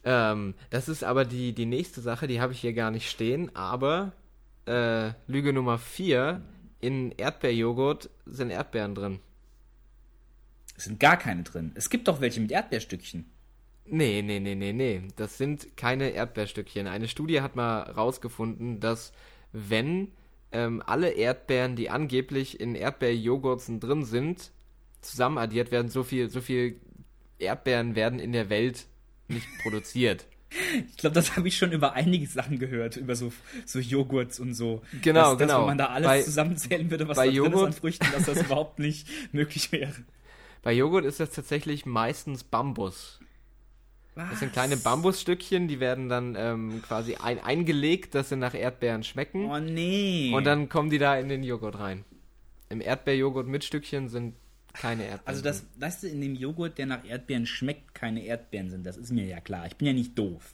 Ähm, das ist aber die, die nächste Sache, die habe ich hier gar nicht stehen, aber äh, Lüge Nummer 4, in Erdbeerjoghurt sind Erdbeeren drin. Es sind gar keine drin. Es gibt doch welche mit Erdbeerstückchen. Nee, nee, nee, nee, nee. Das sind keine Erdbeerstückchen. Eine Studie hat mal rausgefunden, dass wenn ähm, alle Erdbeeren, die angeblich in Erdbeerjoghurts drin sind, zusammen addiert werden, so viel, so viel Erdbeeren werden in der Welt nicht produziert. Ich glaube, das habe ich schon über einige Sachen gehört, über so, so Joghurts und so. Genau, dass, genau. Dass, wenn man da alles bei, zusammenzählen würde, was da Joghurt, drin ist an Früchten, dass das überhaupt nicht möglich wäre. Bei Joghurt ist das tatsächlich meistens Bambus. Was? Das sind kleine Bambusstückchen, die werden dann ähm, quasi ein, eingelegt, dass sie nach Erdbeeren schmecken. Oh nee. Und dann kommen die da in den Joghurt rein. Im Erdbeerjoghurt mit Stückchen sind keine Erdbeeren. Also das, weißt du, in dem Joghurt, der nach Erdbeeren schmeckt, keine Erdbeeren sind. Das ist mir ja klar. Ich bin ja nicht doof.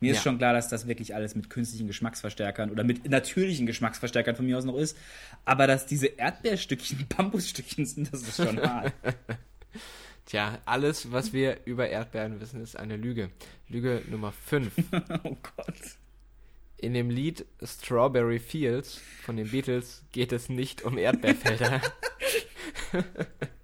Mir ja. ist schon klar, dass das wirklich alles mit künstlichen Geschmacksverstärkern oder mit natürlichen Geschmacksverstärkern von mir aus noch ist. Aber dass diese Erdbeerstückchen Bambusstückchen sind, das ist schon hart. Tja, alles, was wir über Erdbeeren wissen, ist eine Lüge. Lüge Nummer 5. oh Gott. In dem Lied Strawberry Fields von den Beatles geht es nicht um Erdbeerfelder.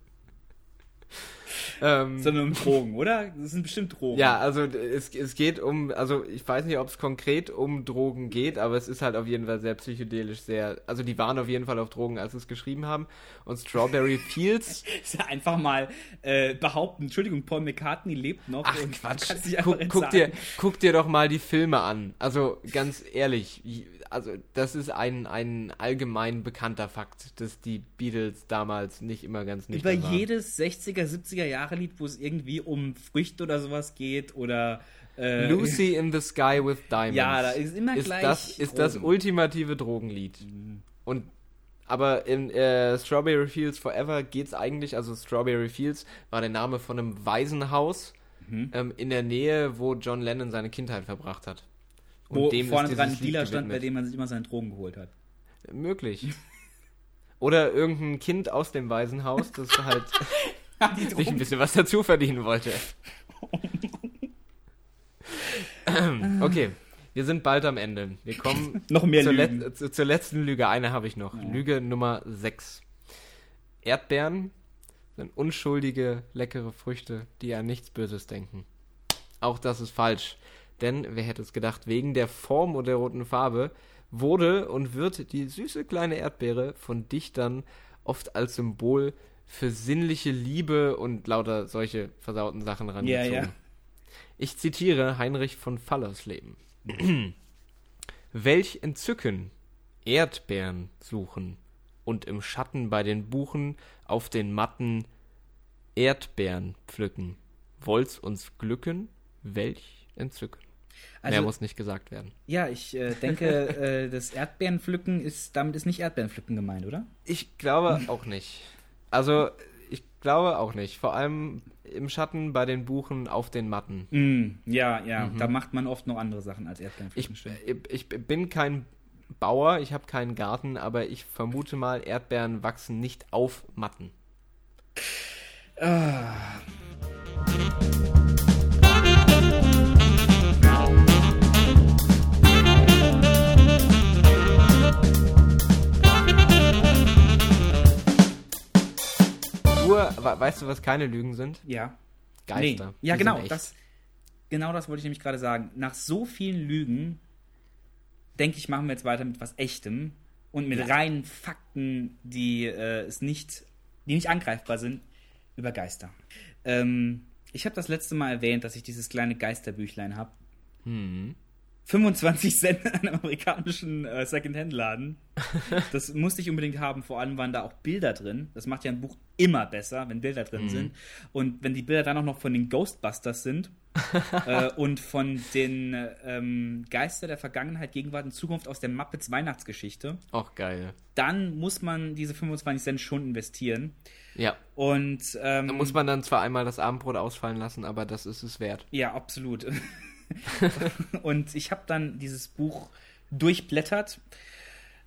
Ähm, Sondern um Drogen, oder? Das sind bestimmt Drogen. Ja, also es, es geht um, also ich weiß nicht, ob es konkret um Drogen geht, aber es ist halt auf jeden Fall sehr psychedelisch, sehr, also die waren auf jeden Fall auf Drogen, als sie es geschrieben haben. Und Strawberry Fields. ist ja einfach mal äh, behaupten, Entschuldigung, Paul McCartney lebt noch. Ach Quatsch, guck, guck, dir, guck dir doch mal die Filme an. Also ganz ehrlich, also das ist ein, ein allgemein bekannter Fakt, dass die Beatles damals nicht immer ganz nicht Über jedes 60er, 70er Jahre Lied, wo es irgendwie um Früchte oder sowas geht oder äh, Lucy in the Sky with Diamonds. Ja, da ist immer ist gleich das ist das ultimative Drogenlied. Mhm. Und aber in äh, Strawberry Fields Forever geht es eigentlich, also Strawberry Fields war der Name von einem Waisenhaus mhm. ähm, in der Nähe, wo John Lennon seine Kindheit verbracht hat. Und Wo dem vorne dran ein Dealer stand, bei dem man sich immer seine Drogen geholt hat. Möglich. Oder irgendein Kind aus dem Waisenhaus, das halt sich ein bisschen was dazu verdienen wollte. okay, wir sind bald am Ende. Wir kommen noch mehr zur, Lügen. Let zur letzten Lüge. Eine habe ich noch. Ja. Lüge Nummer 6. Erdbeeren sind unschuldige, leckere Früchte, die an nichts Böses denken. Auch das ist falsch. Denn, wer hätte es gedacht, wegen der Form und der roten Farbe wurde und wird die süße kleine Erdbeere von Dichtern oft als Symbol für sinnliche Liebe und lauter solche versauten Sachen rangezogen. Ja, ja. Ich zitiere Heinrich von Fallersleben. Welch Entzücken Erdbeeren suchen und im Schatten bei den Buchen auf den Matten Erdbeeren pflücken. Wollt's uns glücken? Welch Entzücken. Also, Mehr muss nicht gesagt werden. Ja, ich äh, denke, äh, das Erdbeerenpflücken ist, damit ist nicht Erdbeerenpflücken gemeint, oder? Ich glaube auch nicht. Also, ich glaube auch nicht. Vor allem im Schatten bei den Buchen auf den Matten. Mm, ja, ja, mhm. da macht man oft noch andere Sachen als Erdbeerenpflücken. Ich, ich, ich bin kein Bauer, ich habe keinen Garten, aber ich vermute mal, Erdbeeren wachsen nicht auf Matten. Ah. Nur, weißt du, was keine Lügen sind? Ja. Geister. Nee. Ja, genau. Das, genau das wollte ich nämlich gerade sagen. Nach so vielen Lügen, denke ich, machen wir jetzt weiter mit was Echtem. und mit ja. reinen Fakten, die äh, es nicht, die nicht angreifbar sind, über Geister. Ähm, ich habe das letzte Mal erwähnt, dass ich dieses kleine Geisterbüchlein habe. Hm. 25 Cent in einem amerikanischen äh, Second-Hand-Laden. Das musste ich unbedingt haben. Vor allem waren da auch Bilder drin. Das macht ja ein Buch immer besser, wenn Bilder drin mhm. sind. Und wenn die Bilder dann auch noch von den Ghostbusters sind äh, und von den ähm, Geister der Vergangenheit, Gegenwart und Zukunft aus der Muppets Weihnachtsgeschichte. Auch geil. Dann muss man diese 25 Cent schon investieren. Ja. Und ähm, da muss man dann zwar einmal das Abendbrot ausfallen lassen, aber das ist es wert. Ja, absolut. und ich habe dann dieses Buch durchblättert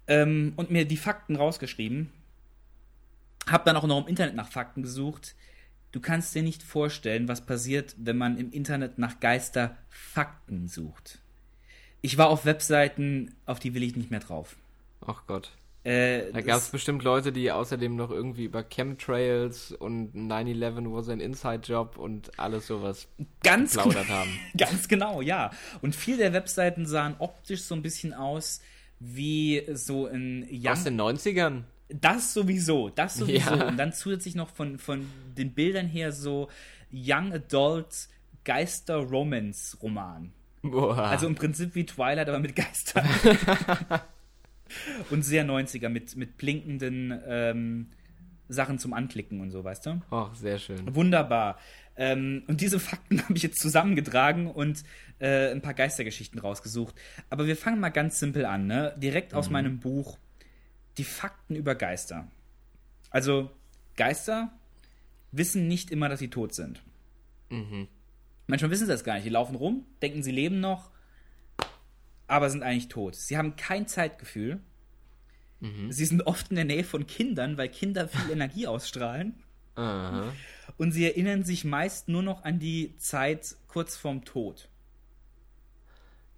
ähm, und mir die Fakten rausgeschrieben. Hab dann auch noch im Internet nach Fakten gesucht. Du kannst dir nicht vorstellen, was passiert, wenn man im Internet nach Geisterfakten sucht. Ich war auf Webseiten, auf die will ich nicht mehr drauf. Ach Gott. Äh, da gab es bestimmt Leute, die außerdem noch irgendwie über Chemtrails und 9-11 was ein Inside-Job und alles sowas ganz geplaudert haben. ganz genau, ja. Und viele der Webseiten sahen optisch so ein bisschen aus wie so ein Young Aus den 90ern? Das sowieso, das sowieso. Ja. Und dann zusätzlich noch von, von den Bildern her so Young Adult Geister-Romance-Roman. Also im Prinzip wie Twilight, aber mit Geistern. und sehr 90er mit, mit blinkenden ähm, Sachen zum Anklicken und so, weißt du? Ach, sehr schön. Wunderbar. Ähm, und diese Fakten habe ich jetzt zusammengetragen und äh, ein paar Geistergeschichten rausgesucht. Aber wir fangen mal ganz simpel an, ne? Direkt aus mhm. meinem Buch Die Fakten über Geister. Also, Geister wissen nicht immer, dass sie tot sind. Mhm. Manchmal wissen sie das gar nicht. Die laufen rum, denken, sie leben noch, aber sind eigentlich tot. Sie haben kein Zeitgefühl. Mhm. Sie sind oft in der Nähe von Kindern, weil Kinder viel Energie ausstrahlen. Aha. Und sie erinnern sich meist nur noch an die Zeit kurz vorm Tod.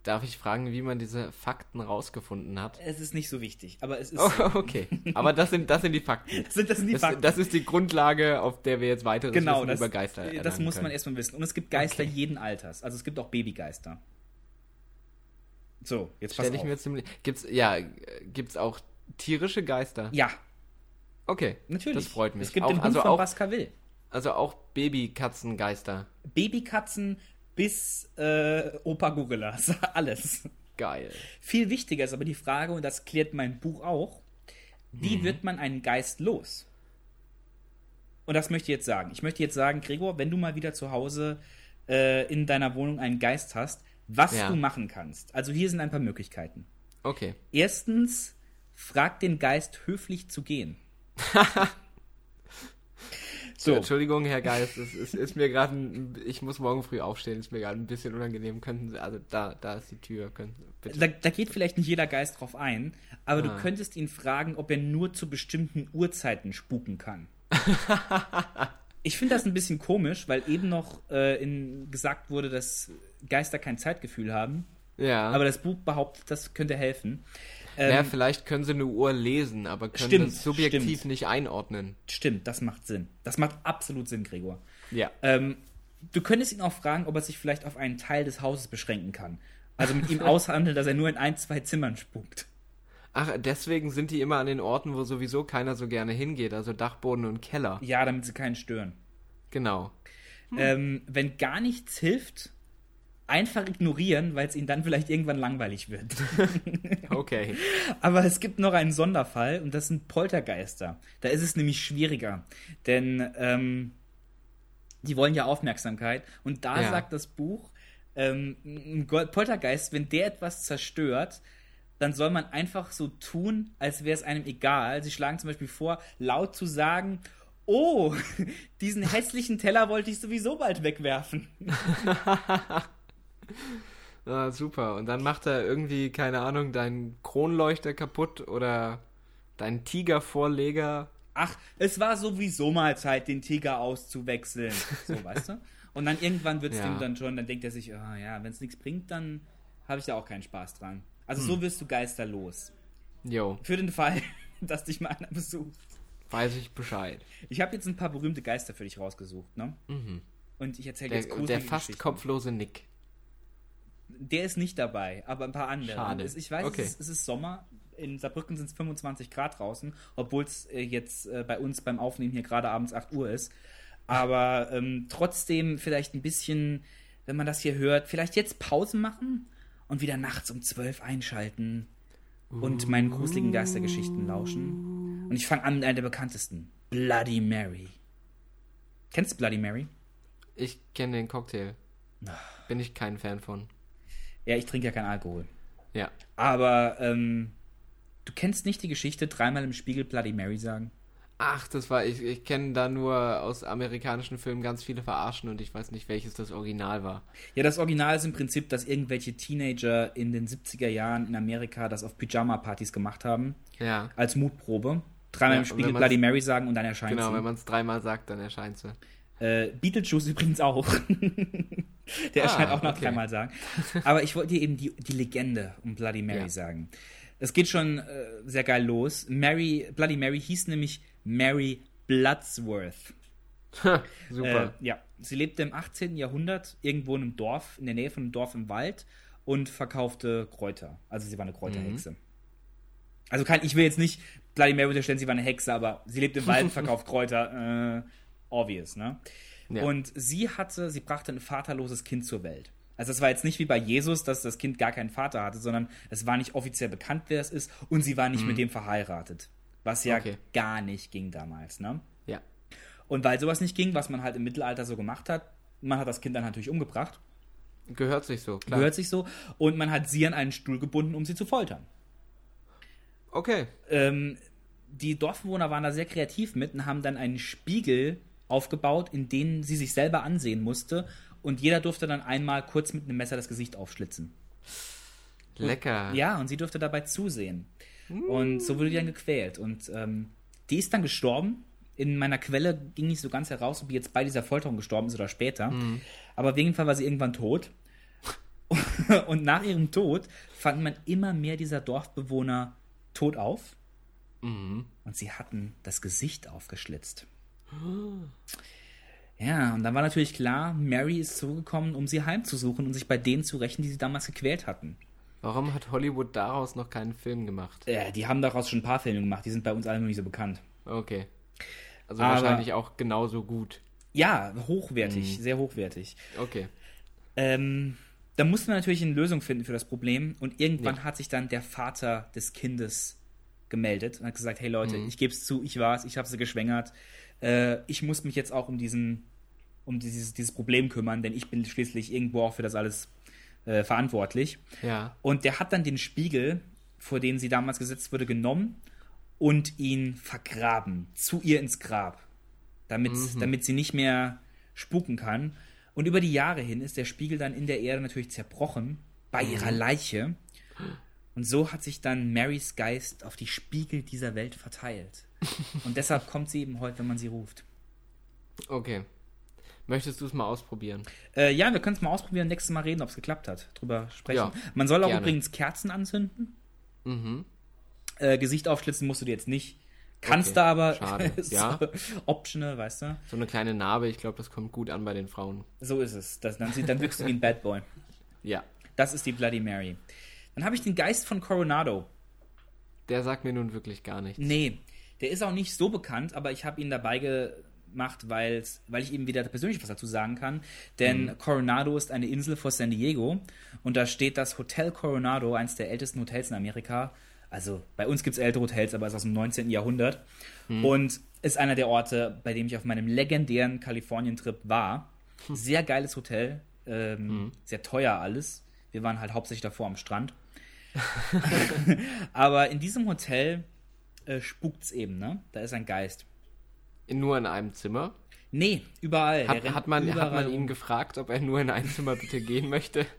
Darf ich fragen, wie man diese Fakten rausgefunden hat? Es ist nicht so wichtig, aber es ist. Oh, okay, aber das sind, das sind die Fakten. das, sind, das sind die das, Fakten. Das ist die Grundlage, auf der wir jetzt weiteres genau, das, über Geister erlangen Das muss man erstmal wissen. Und es gibt Geister okay. jeden Alters. Also es gibt auch Babygeister. So, jetzt pass Stell ich auf. mir ziemlich. Gibt's, ja, gibt's auch tierische Geister? Ja. Okay. Natürlich. Das freut mich. Es gibt auch, den Hund also von auch, Baskerville. Also auch Babykatzengeister. Babykatzen bis äh, Opa Gorillas. Alles. Geil. Viel wichtiger ist aber die Frage, und das klärt mein Buch auch, wie mhm. wird man einen Geist los? Und das möchte ich jetzt sagen. Ich möchte jetzt sagen, Gregor, wenn du mal wieder zu Hause äh, in deiner Wohnung einen Geist hast, was ja. du machen kannst. Also hier sind ein paar Möglichkeiten. Okay. Erstens, frag den Geist höflich zu gehen. so. Entschuldigung, Herr Geist, es ist, ist mir gerade, ich muss morgen früh aufstehen, ist mir gerade ein bisschen unangenehm. Könnten Sie, also da, da ist die Tür. Können, da, da, geht vielleicht nicht jeder Geist drauf ein, aber ah. du könntest ihn fragen, ob er nur zu bestimmten Uhrzeiten spuken kann. ich finde das ein bisschen komisch, weil eben noch äh, in, gesagt wurde, dass Geister kein Zeitgefühl haben. Ja. Aber das Buch behauptet, das könnte helfen. Ähm, ja, vielleicht können sie eine Uhr lesen, aber können stimmt, das subjektiv stimmt. nicht einordnen. Stimmt, das macht Sinn. Das macht absolut Sinn, Gregor. Ja. Ähm, du könntest ihn auch fragen, ob er sich vielleicht auf einen Teil des Hauses beschränken kann. Also mit ihm aushandeln, dass er nur in ein, zwei Zimmern spukt. Ach, deswegen sind die immer an den Orten, wo sowieso keiner so gerne hingeht, also Dachboden und Keller. Ja, damit sie keinen stören. Genau. Hm. Ähm, wenn gar nichts hilft, einfach ignorieren, weil es ihnen dann vielleicht irgendwann langweilig wird. okay. Aber es gibt noch einen Sonderfall und das sind Poltergeister. Da ist es nämlich schwieriger, denn ähm, die wollen ja Aufmerksamkeit und da ja. sagt das Buch, ähm, ein Poltergeist, wenn der etwas zerstört, dann soll man einfach so tun, als wäre es einem egal. Sie schlagen zum Beispiel vor, laut zu sagen, oh, diesen hässlichen Teller wollte ich sowieso bald wegwerfen. Ah, super. Und dann macht er irgendwie, keine Ahnung, deinen Kronleuchter kaputt oder deinen Tigervorleger. Ach, es war sowieso mal Zeit, den Tiger auszuwechseln. So, weißt du? Und dann irgendwann wird es ja. dem dann schon, dann denkt er sich, oh, ja, wenn es nichts bringt, dann habe ich da auch keinen Spaß dran. Also hm. so wirst du geisterlos. Jo. Für den Fall, dass dich mal einer besucht. Weiß ich Bescheid. Ich habe jetzt ein paar berühmte Geister für dich rausgesucht, ne? Mhm. Und ich erzähle jetzt kurz Der fast kopflose Nick. Der ist nicht dabei, aber ein paar andere. Schade. Ich weiß, okay. es, ist, es, ist, Sommer. In Saarbrücken sind es 25 Grad draußen, obwohl es äh, jetzt äh, bei uns beim Aufnehmen hier gerade abends 8 Uhr ist. Aber ähm, trotzdem vielleicht ein bisschen, wenn man das hier hört, vielleicht jetzt Pause machen und wieder nachts um 12 einschalten und meinen gruseligen Geistergeschichten lauschen. Und ich fange an mit einer der bekanntesten. Bloody Mary. Kennst du Bloody Mary? Ich kenne den Cocktail. Bin ich kein Fan von. Ja, ich trinke ja keinen Alkohol. Ja. Aber ähm, du kennst nicht die Geschichte, dreimal im Spiegel Bloody Mary sagen? Ach, das war, ich, ich kenne da nur aus amerikanischen Filmen ganz viele verarschen und ich weiß nicht, welches das Original war. Ja, das Original ist im Prinzip, dass irgendwelche Teenager in den 70er Jahren in Amerika das auf Pyjama-Partys gemacht haben. Ja. Als Mutprobe. Dreimal Ja, im Spiegel Bloody Mary sagen und dann erscheint Genau, sie. wenn man es dreimal sagt, dann erscheint sie. Äh, Beetlejuice übrigens auch. Der Ah, erscheint auch nach okay. dreimal sagen. Aber ich wollte dir eben die, die Legende um Bloody Mary Ja. sagen. Es geht schon äh, sehr geil los. Mary, Bloody Mary hieß nämlich Mary Bloodsworth. Super. Äh, ja, sie lebte im 18. Jahrhundert irgendwo in einem Dorf, in der Nähe von einem Dorf im Wald und verkaufte Kräuter. Also sie war eine Kräuterhexe. Also kein, ich will jetzt nicht Bloody Mary unterstellen, sie war eine Hexe, aber sie lebt im Wald und verkauft Kräuter. Äh, obvious, ne? Ja. Und sie hatte, sie brachte ein vaterloses Kind zur Welt. Also es war jetzt nicht wie bei Jesus, dass das Kind gar keinen Vater hatte, sondern es war nicht offiziell bekannt, wer es ist und sie war nicht mit dem verheiratet. Was ja Okay. gar nicht ging damals, ne? ja. Und weil sowas nicht ging, was man halt im Mittelalter so gemacht hat, man hat das Kind dann natürlich umgebracht, Gehört sich so, klar. gehört sich so, und man hat sie an einen Stuhl gebunden, um sie zu foltern. Okay. Ähm, die Dorfbewohner waren da sehr kreativ mit und haben dann einen Spiegel aufgebaut, in den sie sich selber ansehen musste, und jeder durfte dann einmal kurz mit einem Messer das Gesicht aufschlitzen. Lecker. Ja, und sie durfte dabei zusehen. Und so wurde die dann gequält. Und ähm, die ist dann gestorben. In meiner Quelle ging nicht so ganz heraus, ob die jetzt bei dieser Folterung gestorben ist oder später. Aber auf jeden Fall war sie irgendwann tot. und nach ihrem Tod fand man immer mehr dieser Dorfbewohner tot auf. Und sie hatten das Gesicht aufgeschlitzt. Ja, und dann war natürlich klar, Mary ist zurückgekommen, um sie heimzusuchen und sich bei denen zu rächen, die sie damals gequält hatten. Warum hat Hollywood daraus noch keinen Film gemacht? Äh, die haben daraus schon ein paar Filme gemacht, die sind bei uns alle noch nicht so bekannt. Okay. Also Aber- wahrscheinlich auch genauso gut. Ja, hochwertig, sehr hochwertig. Okay. Ähm, da musste man natürlich eine Lösung finden für das Problem und irgendwann Ja. hat sich dann der Vater des Kindes gemeldet und hat gesagt, hey Leute, ich gebe es zu, ich war's, ich habe sie geschwängert. Äh, ich muss mich jetzt auch um diesen, um dieses, dieses Problem kümmern, denn ich bin schließlich irgendwo auch für das alles äh, verantwortlich. Ja. Und der hat dann den Spiegel, vor den sie damals gesetzt wurde, genommen und ihn vergraben, zu ihr ins Grab, damit, damit sie nicht mehr spuken kann. Und über die Jahre hin ist der Spiegel dann in der Erde natürlich zerbrochen, bei ihrer Leiche. Und so hat sich dann Marys Geist auf die Spiegel dieser Welt verteilt. Und deshalb kommt sie eben heute, wenn man sie ruft. Okay. Möchtest du es mal ausprobieren? Äh, ja, wir können es mal ausprobieren, nächstes Mal reden, ob es geklappt hat. Drüber sprechen. Ja, Man soll auch gerne. übrigens Kerzen anzünden. Mhm. Äh, Gesicht aufschlitzen musst du dir jetzt nicht. Kannst Okay, du aber. schade. ist Ja. so optional, weißt du? So eine kleine Narbe, ich glaube, das kommt gut an bei den Frauen. So ist es. Das, dann, dann wirkst du wie ein Bad Boy. Ja. Das ist die Bloody Mary. Dann habe ich den Geist von Coronado. Der sagt mir nun wirklich gar nichts. Nee, der ist auch nicht so bekannt, aber ich habe ihn dabei gemacht, weil's, weil ich eben wieder persönlich was dazu sagen kann. Denn Coronado ist eine Insel vor San Diego und da steht das Hotel Coronado, eines der ältesten Hotels in Amerika. Also bei uns gibt es ältere Hotels, aber es ist aus dem 19. Jahrhundert. Und ist einer der Orte, bei dem ich auf meinem legendären Kalifornien-Trip war. Sehr geiles Hotel, ähm, sehr teuer alles. Wir waren halt hauptsächlich davor am Strand. Aber in diesem Hotel äh, spukt's eben, ne? Da ist ein Geist. Nur in einem Zimmer. Nee, überall. Hat, hat, man, hat überall man rum. ihn gefragt, ob er nur in ein Zimmer bitte gehen möchte?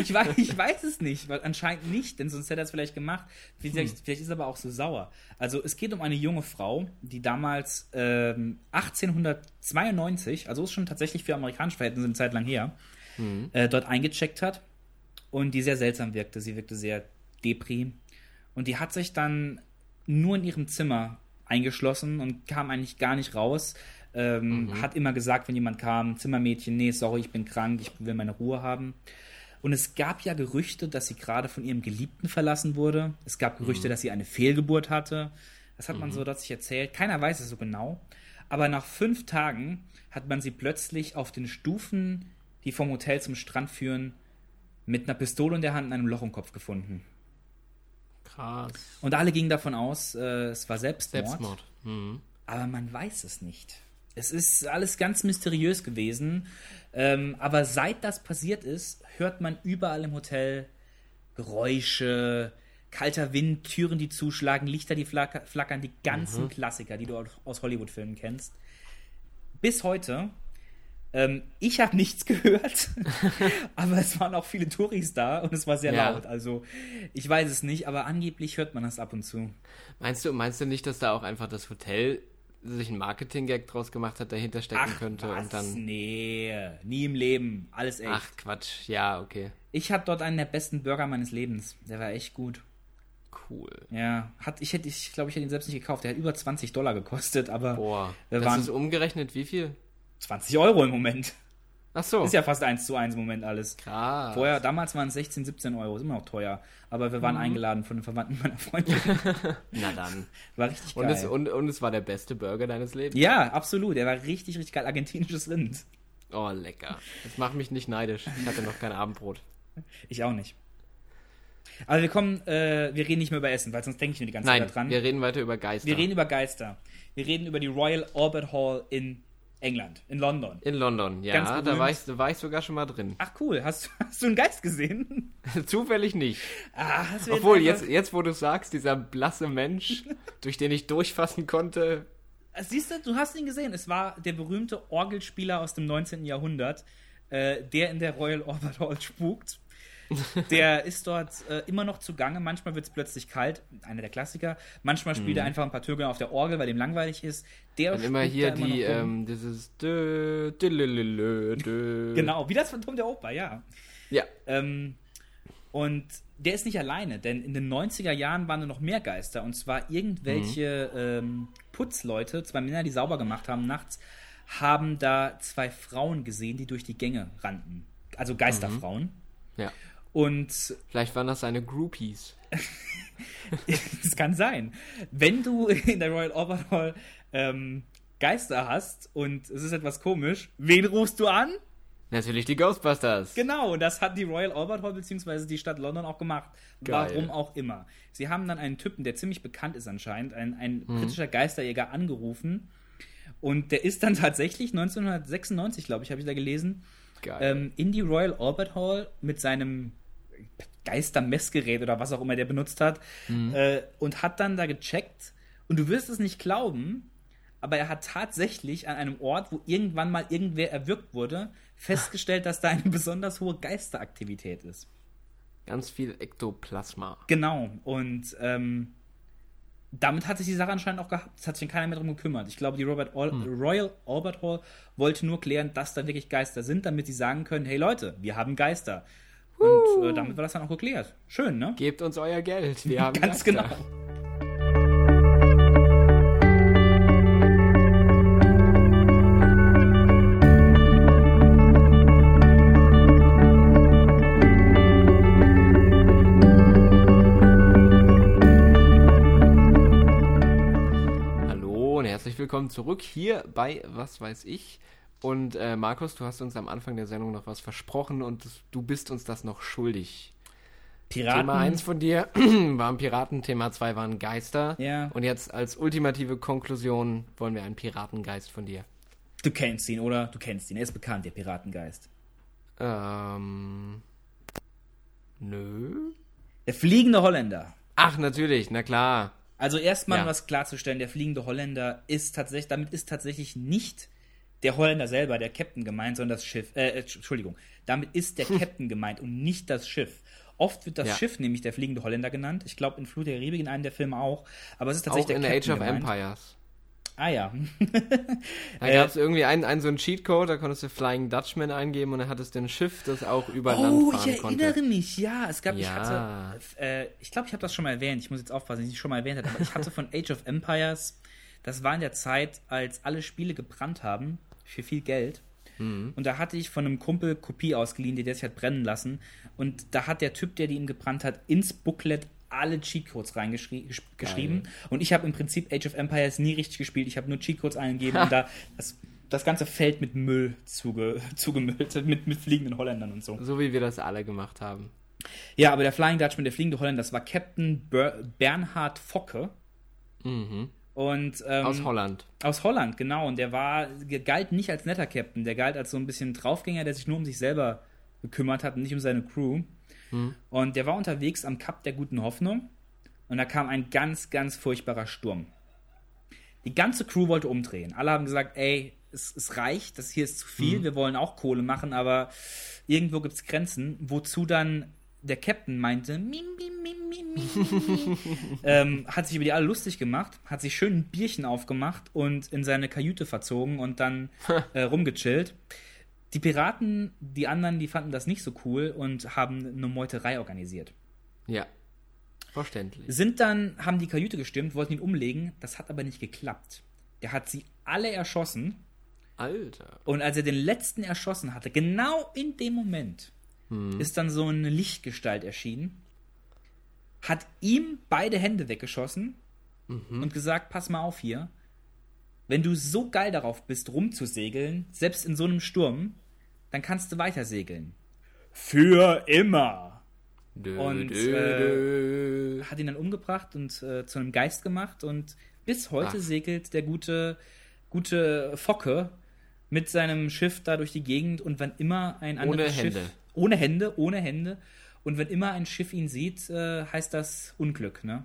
Ich weiß, ich weiß es nicht, weil anscheinend nicht, denn sonst hätte er es vielleicht gemacht. Vielleicht, vielleicht ist er aber auch so sauer. Also es geht um eine junge Frau, die damals ähm, 1892, also ist schon tatsächlich für amerikanische Verhältnisse eine Zeit lang her, äh, dort eingecheckt hat und die sehr seltsam wirkte. Sie wirkte sehr deprim. Und die hat sich dann nur in ihrem Zimmer eingeschlossen und kam eigentlich gar nicht raus. Ähm, Hat immer gesagt, wenn jemand kam, Zimmermädchen, nee, sorry, ich bin krank, ich will meine Ruhe haben. Und es gab ja Gerüchte, dass sie gerade von ihrem Geliebten verlassen wurde. Es gab Gerüchte, mhm. dass sie eine Fehlgeburt hatte. Das hat mhm. man so sich erzählt. Keiner weiß es so genau. Aber nach fünf Tagen hat man sie plötzlich auf den Stufen, die vom Hotel zum Strand führen, mit einer Pistole in der Hand und einem Loch im Kopf gefunden. Krass. Und alle gingen davon aus, äh, es war Selbstmord. Selbstmord. Mhm. Aber man weiß es nicht. Es ist alles ganz mysteriös gewesen. Ähm, aber seit das passiert ist, hört man überall im Hotel Geräusche, kalter Wind, Türen, die zuschlagen, Lichter, die flackern, die ganzen mhm. Klassiker, die du aus Hollywood-Filmen kennst. Bis heute. Ähm, ich habe nichts gehört, aber es waren auch viele Touris da und es war sehr ja. laut. Also ich weiß es nicht, aber angeblich hört man das ab und zu. Meinst du, meinst du nicht, dass da auch einfach das Hotel sich ein Marketing-Gag draus gemacht hat, dahinter stecken Ach, könnte was? und dann. Nee, nie im Leben. Alles echt. Ach Quatsch, ja, okay. Ich hatte dort einen der besten Burger meines Lebens. Der war echt gut. Cool. Ja, hat, ich hätte, ich glaube, ich hätte ihn selbst nicht gekauft. Der hat über 20 Dollar gekostet, aber. Boah. Wir das waren ist umgerechnet wie viel? 20 Euro im Moment. Ach so. Ist ja fast 1 zu 1 im Moment alles. Krass. Vorher, damals waren es 16, 17 Euro, ist immer noch teuer. Aber wir waren mhm. eingeladen von den Verwandten meiner Freundin. Na dann. War richtig geil. Und es, und, und es war der beste Burger deines Lebens. Ja, absolut. Der war richtig, richtig geil. Argentinisches Rind. Oh, lecker. Das macht mich nicht neidisch. Ich hatte noch kein Abendbrot. Ich auch nicht. Aber wir kommen, äh, wir reden nicht mehr über Essen, weil sonst denke ich nur die ganze Nein, Zeit dran. Wir reden weiter über Geister. Wir reden über Geister. Wir reden über die Royal Albert Hall in England, in London. In London, ja, da war, ich, da war ich sogar schon mal drin. Ach cool, hast, hast du einen Geist gesehen? Zufällig nicht. Ah, Obwohl, jetzt, jetzt wo du sagst, dieser blasse Mensch, durch den ich durchfassen konnte. Siehst du, du hast ihn gesehen. Es war der berühmte Orgelspieler aus dem 19. Jahrhundert, äh, der in der Royal Albert Hall spukt. Der ist dort äh, immer noch zugange. Manchmal wird es plötzlich kalt, einer der Klassiker. Manchmal spielt mhm. er einfach ein paar Töne auf der Orgel, weil dem langweilig ist. Der Und immer hier die, immer ähm, dieses dö, dö, dö, Genau, wie das Phantom der Oper, ja. Ja. Ähm, und der ist nicht alleine, denn in den 90er Jahren waren da noch mehr Geister. Und zwar irgendwelche mhm. ähm, Putzleute, zwei Männer, die sauber gemacht haben nachts, haben da zwei Frauen gesehen, die durch die Gänge rannten. Also Geisterfrauen. Mhm. Ja. Und vielleicht waren das seine Groupies. das kann sein. Wenn du in der Royal Albert Hall ähm, Geister hast und es ist etwas komisch, wen rufst du an? Natürlich die Ghostbusters. Genau, das hat die Royal Albert Hall bzw. die Stadt London auch gemacht. Geil. Warum auch immer. Sie haben dann einen Typen, der ziemlich bekannt ist anscheinend, ein, ein mhm. britischer Geisterjäger angerufen. Und der ist dann tatsächlich 1996, glaube ich, habe ich da gelesen, ähm, in die Royal Albert Hall mit seinem Geistermessgerät oder was auch immer der benutzt hat mhm. äh, und hat dann da gecheckt und du wirst es nicht glauben, aber er hat tatsächlich an einem Ort, wo irgendwann mal irgendwer erwürgt wurde, festgestellt, dass da eine besonders hohe Geisteraktivität ist. Ganz viel Ektoplasma. Genau. Und ähm, damit hat sich die Sache anscheinend auch gehabt. Es hat sich keiner mehr darum gekümmert. Ich glaube, die Robert All hm. Royal Albert Hall wollte nur klären, dass da wirklich Geister sind, damit sie sagen können: hey Leute, wir haben Geister. Und äh, damit war das dann auch geklärt. Schön, ne? Gebt uns euer Geld. Wir haben Ganz Geister. genau. Willkommen zurück hier bei Was weiß ich. Und äh, Markus, du hast uns am Anfang der Sendung noch was versprochen und du bist uns das noch schuldig. Piraten. Thema 1 von dir waren Piraten, Thema 2 waren Geister. Ja. Und jetzt als ultimative Konklusion wollen wir einen Piratengeist von dir. Du kennst ihn, oder? Du kennst ihn. Er ist bekannt, der Piratengeist. Ähm. Nö. Der fliegende Holländer. Ach, natürlich, na klar. Also erstmal ja. was klarzustellen, der fliegende Holländer ist tatsächlich, damit ist tatsächlich nicht der Holländer selber, der Captain gemeint, sondern das Schiff. Äh, äh Entschuldigung, damit ist der Captain gemeint und nicht das Schiff. Oft wird das ja. Schiff nämlich der fliegende Holländer genannt. Ich glaube in Flut der Karibik in einem der Filme auch. Aber es ist tatsächlich auch der in Captain Age of gemeint. Empires. Ah ja. da gab es äh, irgendwie einen, einen so einen Cheatcode, da konntest du Flying Dutchman eingeben und dann hattest du ein Schiff, das auch über oh, Land fahren ich konnte. erinnere mich, ja. Es gab, ja. ich hatte, äh, ich glaube, ich habe das schon mal erwähnt, ich muss jetzt aufpassen, dass ich es schon mal erwähnt habe, aber ich hatte von Age of Empires, das war in der Zeit, als alle Spiele gebrannt haben, für viel Geld. Mhm. Und da hatte ich von einem Kumpel Kopie ausgeliehen, die der sich hat brennen lassen. Und da hat der Typ, der die ihm gebrannt hat, ins Booklet alle Cheatcodes reingeschrieben. Und ich habe im Prinzip Age of Empires nie richtig gespielt. Ich habe nur Cheatcodes eingegeben und da das, das ganze Feld mit Müll zuge, zugemüllt, mit, mit fliegenden Holländern und so. So wie wir das alle gemacht haben. Ja, aber der Flying Dutchman, der fliegende Holländer, das war Captain Ber Bernhard Focke. Mhm. Und, ähm, aus Holland. Aus Holland, genau. Und der war, galt nicht als netter Captain, der galt als so ein bisschen Draufgänger, der sich nur um sich selber gekümmert hat und nicht um seine Crew. Mhm. Und der war unterwegs am Kap der Guten Hoffnung und da kam ein ganz, ganz furchtbarer Sturm. Die ganze Crew wollte umdrehen. Alle haben gesagt, ey, es, es reicht, das hier ist zu viel, mhm. wir wollen auch Kohle machen, aber irgendwo gibt es Grenzen, wozu dann der Captain meinte, mi, mi, mi, mi, mi, ähm, hat sich über die alle lustig gemacht, hat sich schön ein Bierchen aufgemacht und in seine Kajüte verzogen und dann äh, rumgechillt. Die Piraten, die anderen, die fanden das nicht so cool und haben eine Meuterei organisiert. Ja. Verständlich. Sind dann, haben die Kajüte gestimmt, wollten ihn umlegen, das hat aber nicht geklappt. Der hat sie alle erschossen. Alter. Und als er den letzten erschossen hatte, genau in dem Moment, hm. ist dann so eine Lichtgestalt erschienen, hat ihm beide Hände weggeschossen mhm. und gesagt, pass mal auf hier, wenn du so geil darauf bist, rumzusegeln, selbst in so einem Sturm, dann kannst du weiter segeln. Für immer. Dö, und dö, äh, hat ihn dann umgebracht und äh, zu einem Geist gemacht und bis heute Ach. segelt der gute, gute Focke mit seinem Schiff da durch die Gegend und wenn immer ein anderes ohne Schiff Hände. ohne Hände, ohne Hände und wenn immer ein Schiff ihn sieht, äh, heißt das Unglück, ne?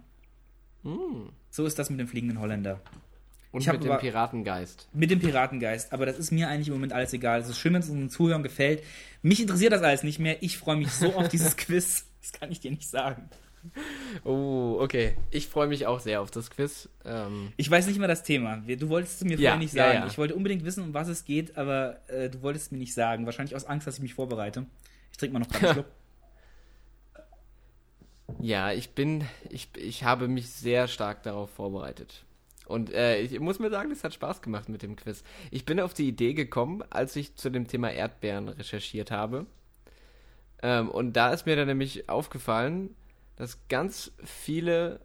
Mm. So ist das mit dem fliegenden Holländer. Und ich mit dem Piratengeist. Mit dem Piratengeist. Aber das ist mir eigentlich im Moment alles egal. Es ist schön, wenn es unseren Zuhörern gefällt. Mich interessiert das alles nicht mehr. Ich freue mich so auf dieses Quiz. Das kann ich dir nicht sagen. Oh, okay. Ich freue mich auch sehr auf das Quiz. Ähm ich weiß nicht mehr das Thema. Du wolltest es mir ja, vorher nicht sagen. Ja, ja. Ich wollte unbedingt wissen, um was es geht, aber äh, du wolltest es mir nicht sagen. Wahrscheinlich aus Angst, dass ich mich vorbereite. Ich trinke mal noch einen Schluck. Ja, ich bin, ich, ich habe mich sehr stark darauf vorbereitet. Und äh, ich muss mir sagen, es hat Spaß gemacht mit dem Quiz. Ich bin auf die Idee gekommen, als ich zu dem Thema Erdbeeren recherchiert habe. Ähm, und da ist mir dann nämlich aufgefallen, dass ganz viele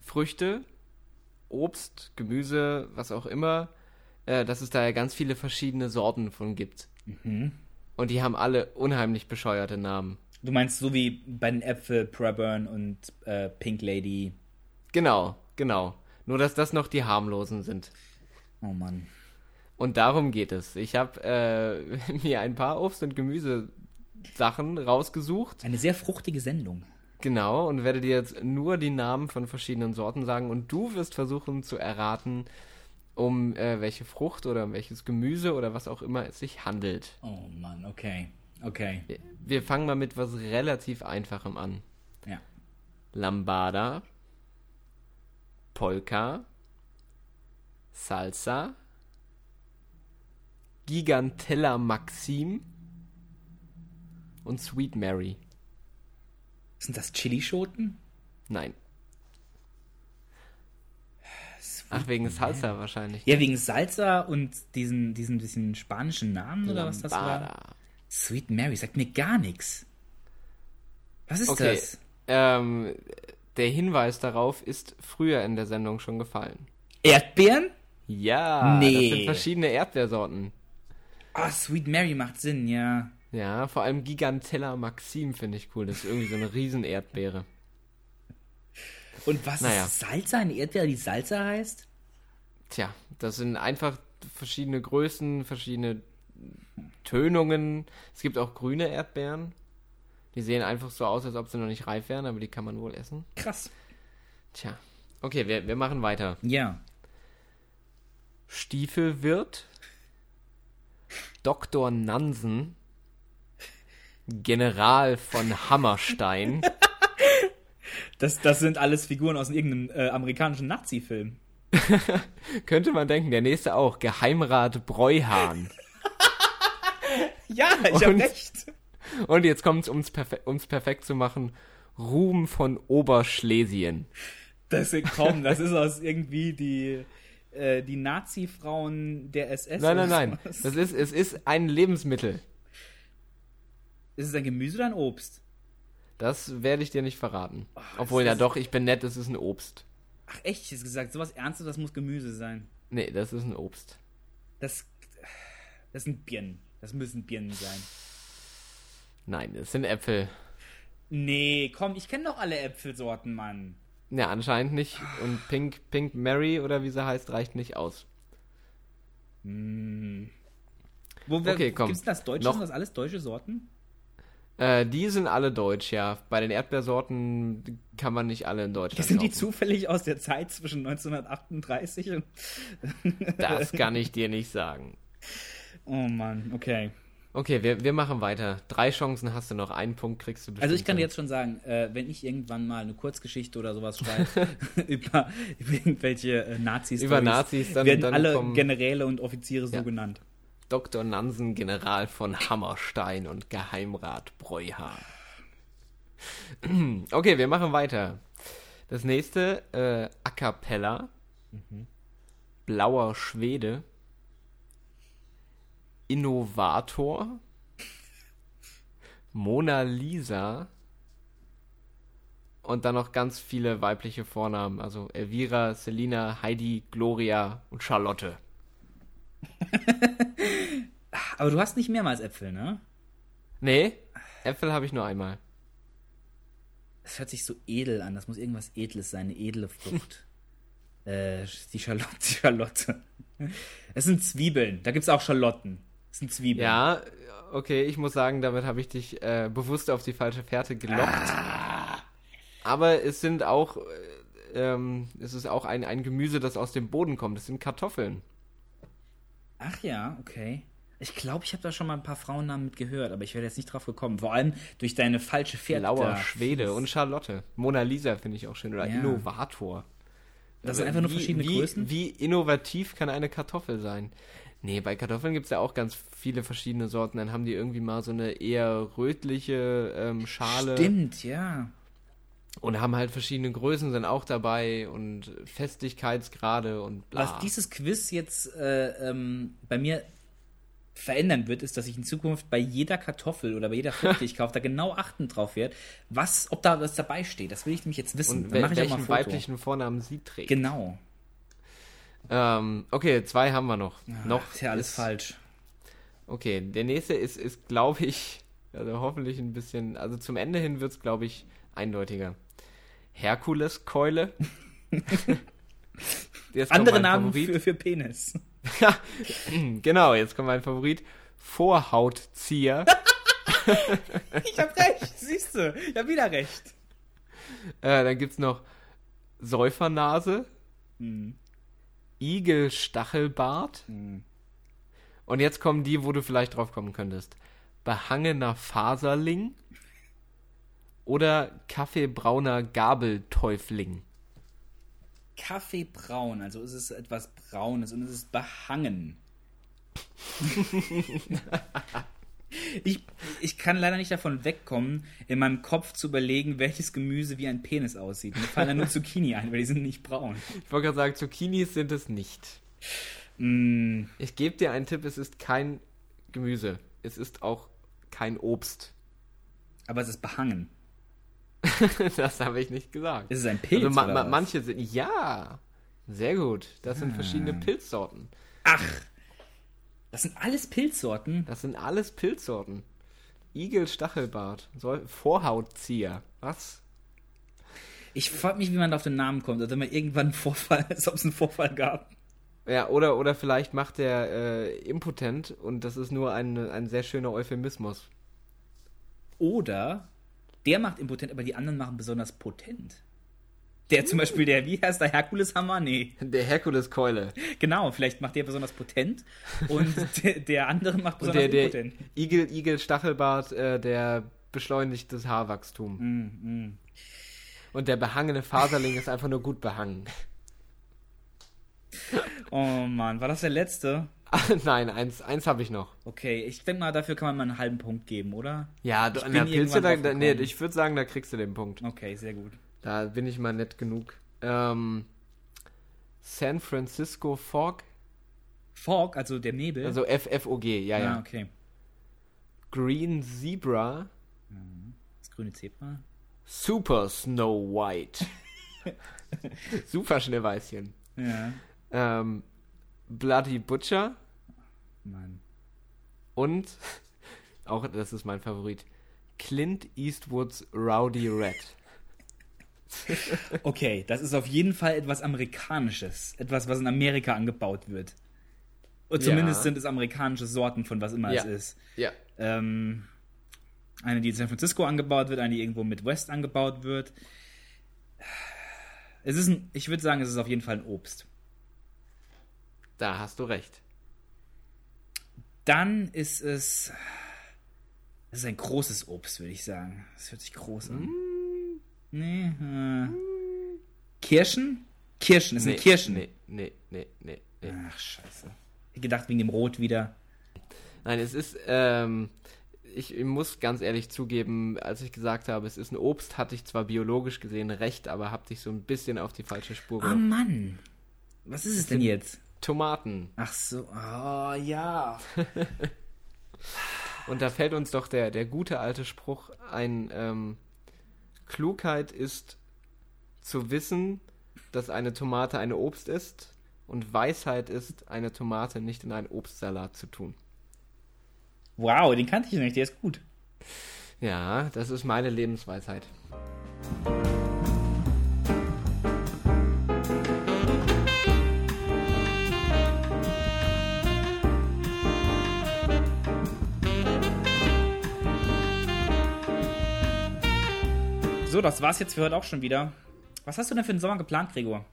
Früchte, Obst, Gemüse, was auch immer, äh, dass es da ja ganz viele verschiedene Sorten von gibt. Mhm. Und die haben alle unheimlich bescheuerte Namen. Du meinst so wie bei den Äpfel Preburn und äh, Pink Lady. Genau, genau. Nur, dass das noch die harmlosen sind. Oh Mann. Und darum geht es. Ich habe äh, mir ein paar Obst- und Gemüsesachen rausgesucht. Eine sehr fruchtige Sendung. Genau, und werde dir jetzt nur die Namen von verschiedenen Sorten sagen und du wirst versuchen zu erraten, um äh, welche Frucht oder um welches Gemüse oder was auch immer es sich handelt. Oh Mann, okay. Okay. Wir, wir fangen mal mit was relativ Einfachem an. Ja. Lambada, Polka, Salsa, Gigantella Maxim und Sweet Mary. Sind das Chilischoten? Nein. Sweet Ach, wegen Salsa Mary. wahrscheinlich. Ja, wegen Salsa und diesen, diesen bisschen spanischen Namen Lambada. oder was das war? Sweet Mary sagt mir gar nichts. Was ist okay. das? Ähm, der Hinweis darauf ist früher in der Sendung schon gefallen. Erdbeeren? Ja, nee. das sind verschiedene Erdbeersorten. Ah, oh, Sweet Mary macht Sinn, ja. Ja, vor allem Gigantella Maxim finde ich cool. Das ist irgendwie so eine Riesen-Erdbeere. Und was naja. ist Salsa? Eine Erdbeere, die Salsa heißt? Tja, das sind einfach verschiedene Größen, verschiedene Tönungen. Es gibt auch grüne Erdbeeren. Die sehen einfach so aus, als ob sie noch nicht reif wären, aber die kann man wohl essen. Krass. Tja. Okay, wir, wir machen weiter. Ja. Stiefelwirt. Dr. Nansen. General von Hammerstein. das, das sind alles Figuren aus irgendeinem äh, amerikanischen Nazi-Film. Könnte man denken, der nächste auch. Geheimrat Breuhahn. ja, ich habe recht. Und jetzt kommt es, um es perfe perfekt zu machen, Ruhm von Oberschlesien. Das, komm, das ist aus irgendwie die, äh, die Nazi-Frauen der SS. Nein, nein, nein. Das ist, es ist ein Lebensmittel. Ist es ein Gemüse oder ein Obst? Das werde ich dir nicht verraten. Obwohl, ja ist- doch, ich bin nett, es ist ein Obst. Ach echt, ich hätte gesagt, sowas Ernstes, das muss Gemüse sein. Nee, das ist ein Obst. Das, das sind Birnen. Das müssen Birnen sein. Nein, es sind Äpfel. Nee, komm, ich kenne doch alle Äpfelsorten, Mann. Ja, anscheinend nicht. Und Pink, Pink Mary oder wie sie heißt, reicht nicht aus. Wo, Okay, komm. Gibt's das Deutsche? Noch- Sind das alles deutsche Sorten? Äh, die sind alle deutsch, ja. Bei den Erdbeersorten kann man nicht alle in Deutschland Sind die zufällig aus der Zeit zwischen 1938 und. Das kann ich dir nicht sagen. Oh Mann, okay. Okay, wir, wir machen weiter. Drei Chancen hast du noch. Einen Punkt kriegst du bestimmt. Also ich kann dir jetzt schon sagen, äh, wenn ich irgendwann mal eine Kurzgeschichte oder sowas schreibe über, über irgendwelche äh, Nazis, Über Nazis, dann- werden dann alle Generäle und Offiziere so Ja. genannt. Dr. Nansen, General von Hammerstein und Geheimrat Breuhahn. Okay, wir machen weiter. Das nächste, äh, A Cappella. Blauer Schwede. Innovator. Mona Lisa. Und dann noch ganz viele weibliche Vornamen. Also Elvira, Selina, Heidi, Gloria und Charlotte. Aber du hast nicht mehrmals Äpfel, ne? Nee, Äpfel habe ich nur einmal. Das hört sich so edel an. Das muss irgendwas Edles sein, eine edle Frucht. äh, die Charlotte. Die Charlotte. Es sind Zwiebeln. Da gibt's auch Schalotten. Es sind Zwiebeln. Ja, okay, ich muss sagen, damit habe ich dich äh, bewusst auf die falsche Fährte gelockt. Aber es sind auch, äh, ähm, es ist auch ein, ein Gemüse, das aus dem Boden kommt. Es sind Kartoffeln. Ach ja, okay. Ich glaube, ich habe da schon mal ein paar Frauennamen mit gehört, aber ich wäre jetzt nicht drauf gekommen. Vor allem durch deine falsche Fährte. Blauer Schwede und Charlotte. Mona Lisa finde ich auch schön. Oder Ja. Innovator. Das sind einfach nur wie, verschiedene wie, Größen. Wie innovativ kann eine Kartoffel sein? Nee, bei Kartoffeln gibt es ja auch ganz viele verschiedene Sorten. Dann haben die irgendwie mal so eine eher rötliche ähm, Schale. Stimmt, ja. Und haben halt verschiedene Größen sind auch dabei und Festigkeitsgrade und bla. Was dieses Quiz jetzt äh, ähm, bei mir verändern wird, ist, dass ich in Zukunft bei jeder Kartoffel oder bei jeder Frucht, die ich kaufe, da genau achten drauf werde, was, ob da was dabei steht. Das will ich nämlich jetzt wissen. und Dann wel mache ich auch mal ein welchen weiblichen Vornamen sie trägt. Genau. Ähm, okay, zwei haben wir noch. noch Ist ja alles falsch. Okay, der nächste ist, ist glaube ich, also hoffentlich ein bisschen, also zum Ende hin wird es, glaube ich, eindeutiger. Herkuleskeule. Andere Namen für, für Penis. genau, jetzt kommt mein Favorit. Vorhautzieher. Ich hab recht, siehst du. Ich hab wieder recht. Äh, dann gibt's noch Säufernase, Hm. Igelstachelbart. Und jetzt kommen die, wo du vielleicht drauf kommen könntest. Behangener Faserling oder kaffeebrauner Gabeltäufling. Kaffeebraun, also es ist etwas Braunes und es ist behangen. ich, ich kann leider nicht davon wegkommen, in meinem Kopf zu überlegen, welches Gemüse wie ein Penis aussieht. Mir fallen da nur Zucchini ein, weil die sind nicht braun. Ich wollte gerade sagen, Zucchinis sind es nicht. Mm, Ich gebe dir einen Tipp, es ist kein Gemüse. Es ist auch kein Obst. aber es ist behangen. das habe ich nicht gesagt. Ist es ein Pilz? also ma ma? Ah. manche sind. Ja, sehr gut. Das sind verschiedene Pilzsorten. Ach, das sind alles Pilzsorten. Das sind alles Pilzsorten. Igelstachelbart, Säu- Vorhautzieher. Was? Ich frage mich, wie man da auf den Namen kommt. Also wenn man irgendwann einen Vorfall, als ob es einen Vorfall gab. Ja, oder, oder vielleicht macht der äh, impotent und das ist nur ein, ein sehr schöner Euphemismus. Oder der macht impotent, aber die anderen machen besonders potent. Der zum Beispiel, der, wie heißt der, Herkuleshammer? Nee, Der Herkuleskeule. genau, vielleicht macht der besonders potent und der, der andere macht Und besonders der, der impotent. Igel, Igel Stachelbart, äh, der beschleunigt das Haarwachstum. Mm, Und der behangene Faserling ist einfach nur gut behangen. Oh Mann, war das der letzte? Nein, eins, eins habe ich noch. Okay, ich denke mal, dafür kann man mal einen halben Punkt geben, oder? Ja, bin na, da, nee, ich würde sagen, da kriegst du den Punkt. Okay, sehr gut. Da bin ich mal nett genug. Ähm, San Francisco Fog. Fog, also der Nebel. Also F-F-O-G, ja, ja. Ah, okay. Green Zebra. Das grüne Zebra. Super Snow White. Super Schneeweißchen. Ja. Ähm, Bloody Butcher Mann. und auch das ist mein Favorit. Clint Eastwoods Rowdy Red. Okay, das ist auf jeden Fall etwas Amerikanisches. Etwas, was in Amerika angebaut wird. Und zumindest Ja. sind es amerikanische Sorten von was immer Ja. es ist. Ja. Ähm, eine, die in San Francisco angebaut wird, eine, die irgendwo mit West angebaut wird. Es ist ein, ich würde sagen, es ist auf jeden Fall ein Obst. Da hast du recht. Dann ist es. Es ist ein großes Obst, würde ich sagen. Das hört sich groß an. Nee. Äh. Kirschen? Kirschen, es sind Kirschen. Nee, nee, nee, nee, nee. Ach, scheiße. Ich gedacht, wegen dem Rot wieder. Nein, es ist, ähm, ich muss ganz ehrlich zugeben, als ich gesagt habe, es ist ein Obst, hatte ich zwar biologisch gesehen recht, aber hab dich so ein bisschen auf die falsche Spur Oh gebracht. Mann. Was ist es denn jetzt? Tomaten. Ach so. Oh, ja. Und da fällt uns doch der, der gute alte Spruch ein, ähm, Klugheit ist zu wissen, dass eine Tomate eine Obst ist und Weisheit ist, eine Tomate nicht in einen Obstsalat zu tun. Wow, den kannte ich nicht. Der ist gut. Ja, das ist meine Lebensweisheit. So, das war's jetzt für heute auch schon wieder. Was hast du denn für den Sommer geplant, Gregor?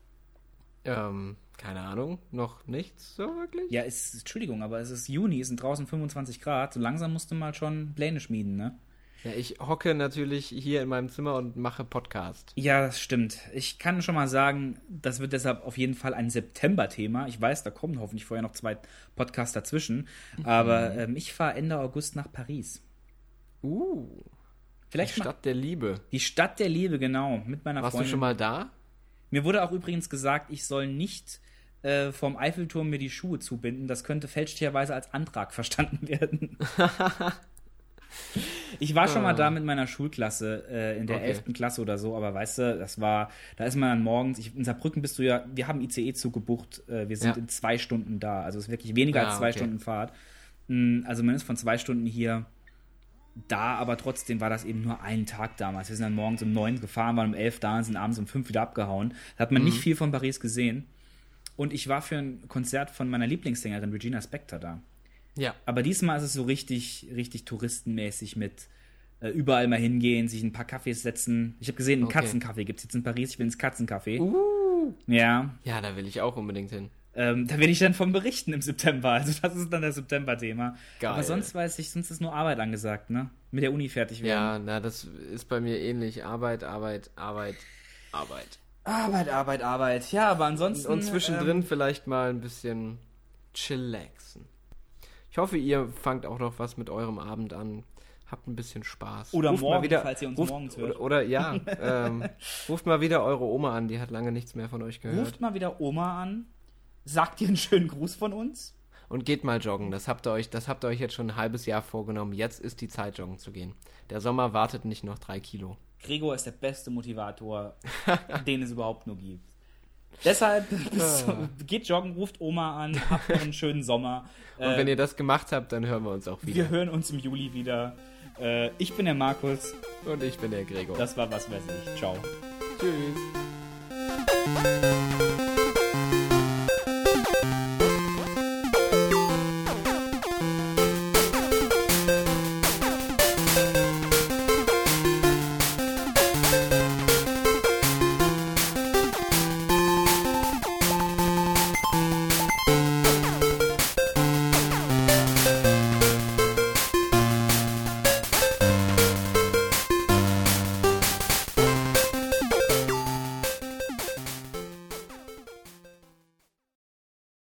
Ähm, keine Ahnung, noch nichts so wirklich? Ja, es, Entschuldigung, aber es ist Juni, es sind draußen 25 Grad. So langsam musst du mal schon Pläne schmieden, ne? Ja, ich hocke natürlich hier in meinem Zimmer und mache Podcast. Ja, das stimmt. Ich kann schon mal sagen, das wird deshalb auf jeden Fall ein September-Thema. Ich weiß, da kommen hoffentlich vorher noch zwei Podcasts dazwischen. Aber ähm, ich fahre Ende August nach Paris. Uh, Vielleicht die Stadt der Liebe. die Stadt der Liebe, genau, mit meiner Warst Freundin. du schon mal da? Mir wurde auch übrigens gesagt, ich soll nicht äh, vom Eiffelturm mir die Schuhe zubinden. Das könnte fälschlicherweise als Antrag verstanden werden. ich war schon mal da mit meiner Schulklasse äh, in der Okay. 11. Klasse oder so, aber weißt du, das war, da ist man dann morgens, ich, in Saarbrücken bist du ja, wir haben ICE-Zug gebucht, äh, wir sind Ja. in zwei Stunden da, also es ist wirklich weniger Ah, als zwei okay. Stunden Fahrt. Mm, Also man ist von zwei Stunden hier da, aber trotzdem war das eben nur ein Tag damals. Wir sind dann morgens um neun gefahren, waren um elf da und sind abends um fünf wieder abgehauen. Da hat man Mhm. nicht viel von Paris gesehen. Und ich war für ein Konzert von meiner Lieblingssängerin Regina Spektor da. Ja. Aber diesmal ist es so richtig, richtig touristenmäßig mit äh, überall mal hingehen, sich ein paar Kaffees setzen. Ich habe gesehen, einen Okay. Katzencafé gibt es jetzt in Paris. Ich will ins Katzencafé. Uh. Ja, Ja, da will ich auch unbedingt hin. Ähm, da werde ich dann von berichten im September. Also das ist dann das September-Thema. Aber sonst weiß ich, sonst ist nur Arbeit angesagt, ne? Mit der Uni fertig werden. Ja, na, das ist bei mir ähnlich. Arbeit, Arbeit, Arbeit, Arbeit. Arbeit, Arbeit, Arbeit. Ja, aber ansonsten. Und zwischendrin Ähm, vielleicht mal ein bisschen chillaxen. Ich hoffe, ihr fangt auch noch was mit eurem Abend an. Habt ein bisschen Spaß. Oder Ruft morgen, falls ihr uns ruft, morgens hört. Oder, oder ja, ähm, ruft mal wieder eure Oma an, die hat lange nichts mehr von euch gehört. ruft mal wieder Oma an. Sagt ihr einen schönen Gruß von uns. Und geht mal joggen. Das habt ihr euch, das habt ihr euch jetzt schon ein halbes Jahr vorgenommen. Jetzt ist die Zeit, joggen zu gehen. Der Sommer wartet nicht noch drei Kilo. Gregor ist der beste Motivator, den es überhaupt nur gibt. Deshalb bis, geht joggen, ruft Oma an, habt noch einen schönen Sommer. Und Äh, wenn ihr das gemacht habt, dann hören wir uns auch wieder. wir hören uns im Juli wieder. Äh, ich bin der Markus. Und ich bin der Gregor. Das war was weiß ich. Ciao. Tschüss.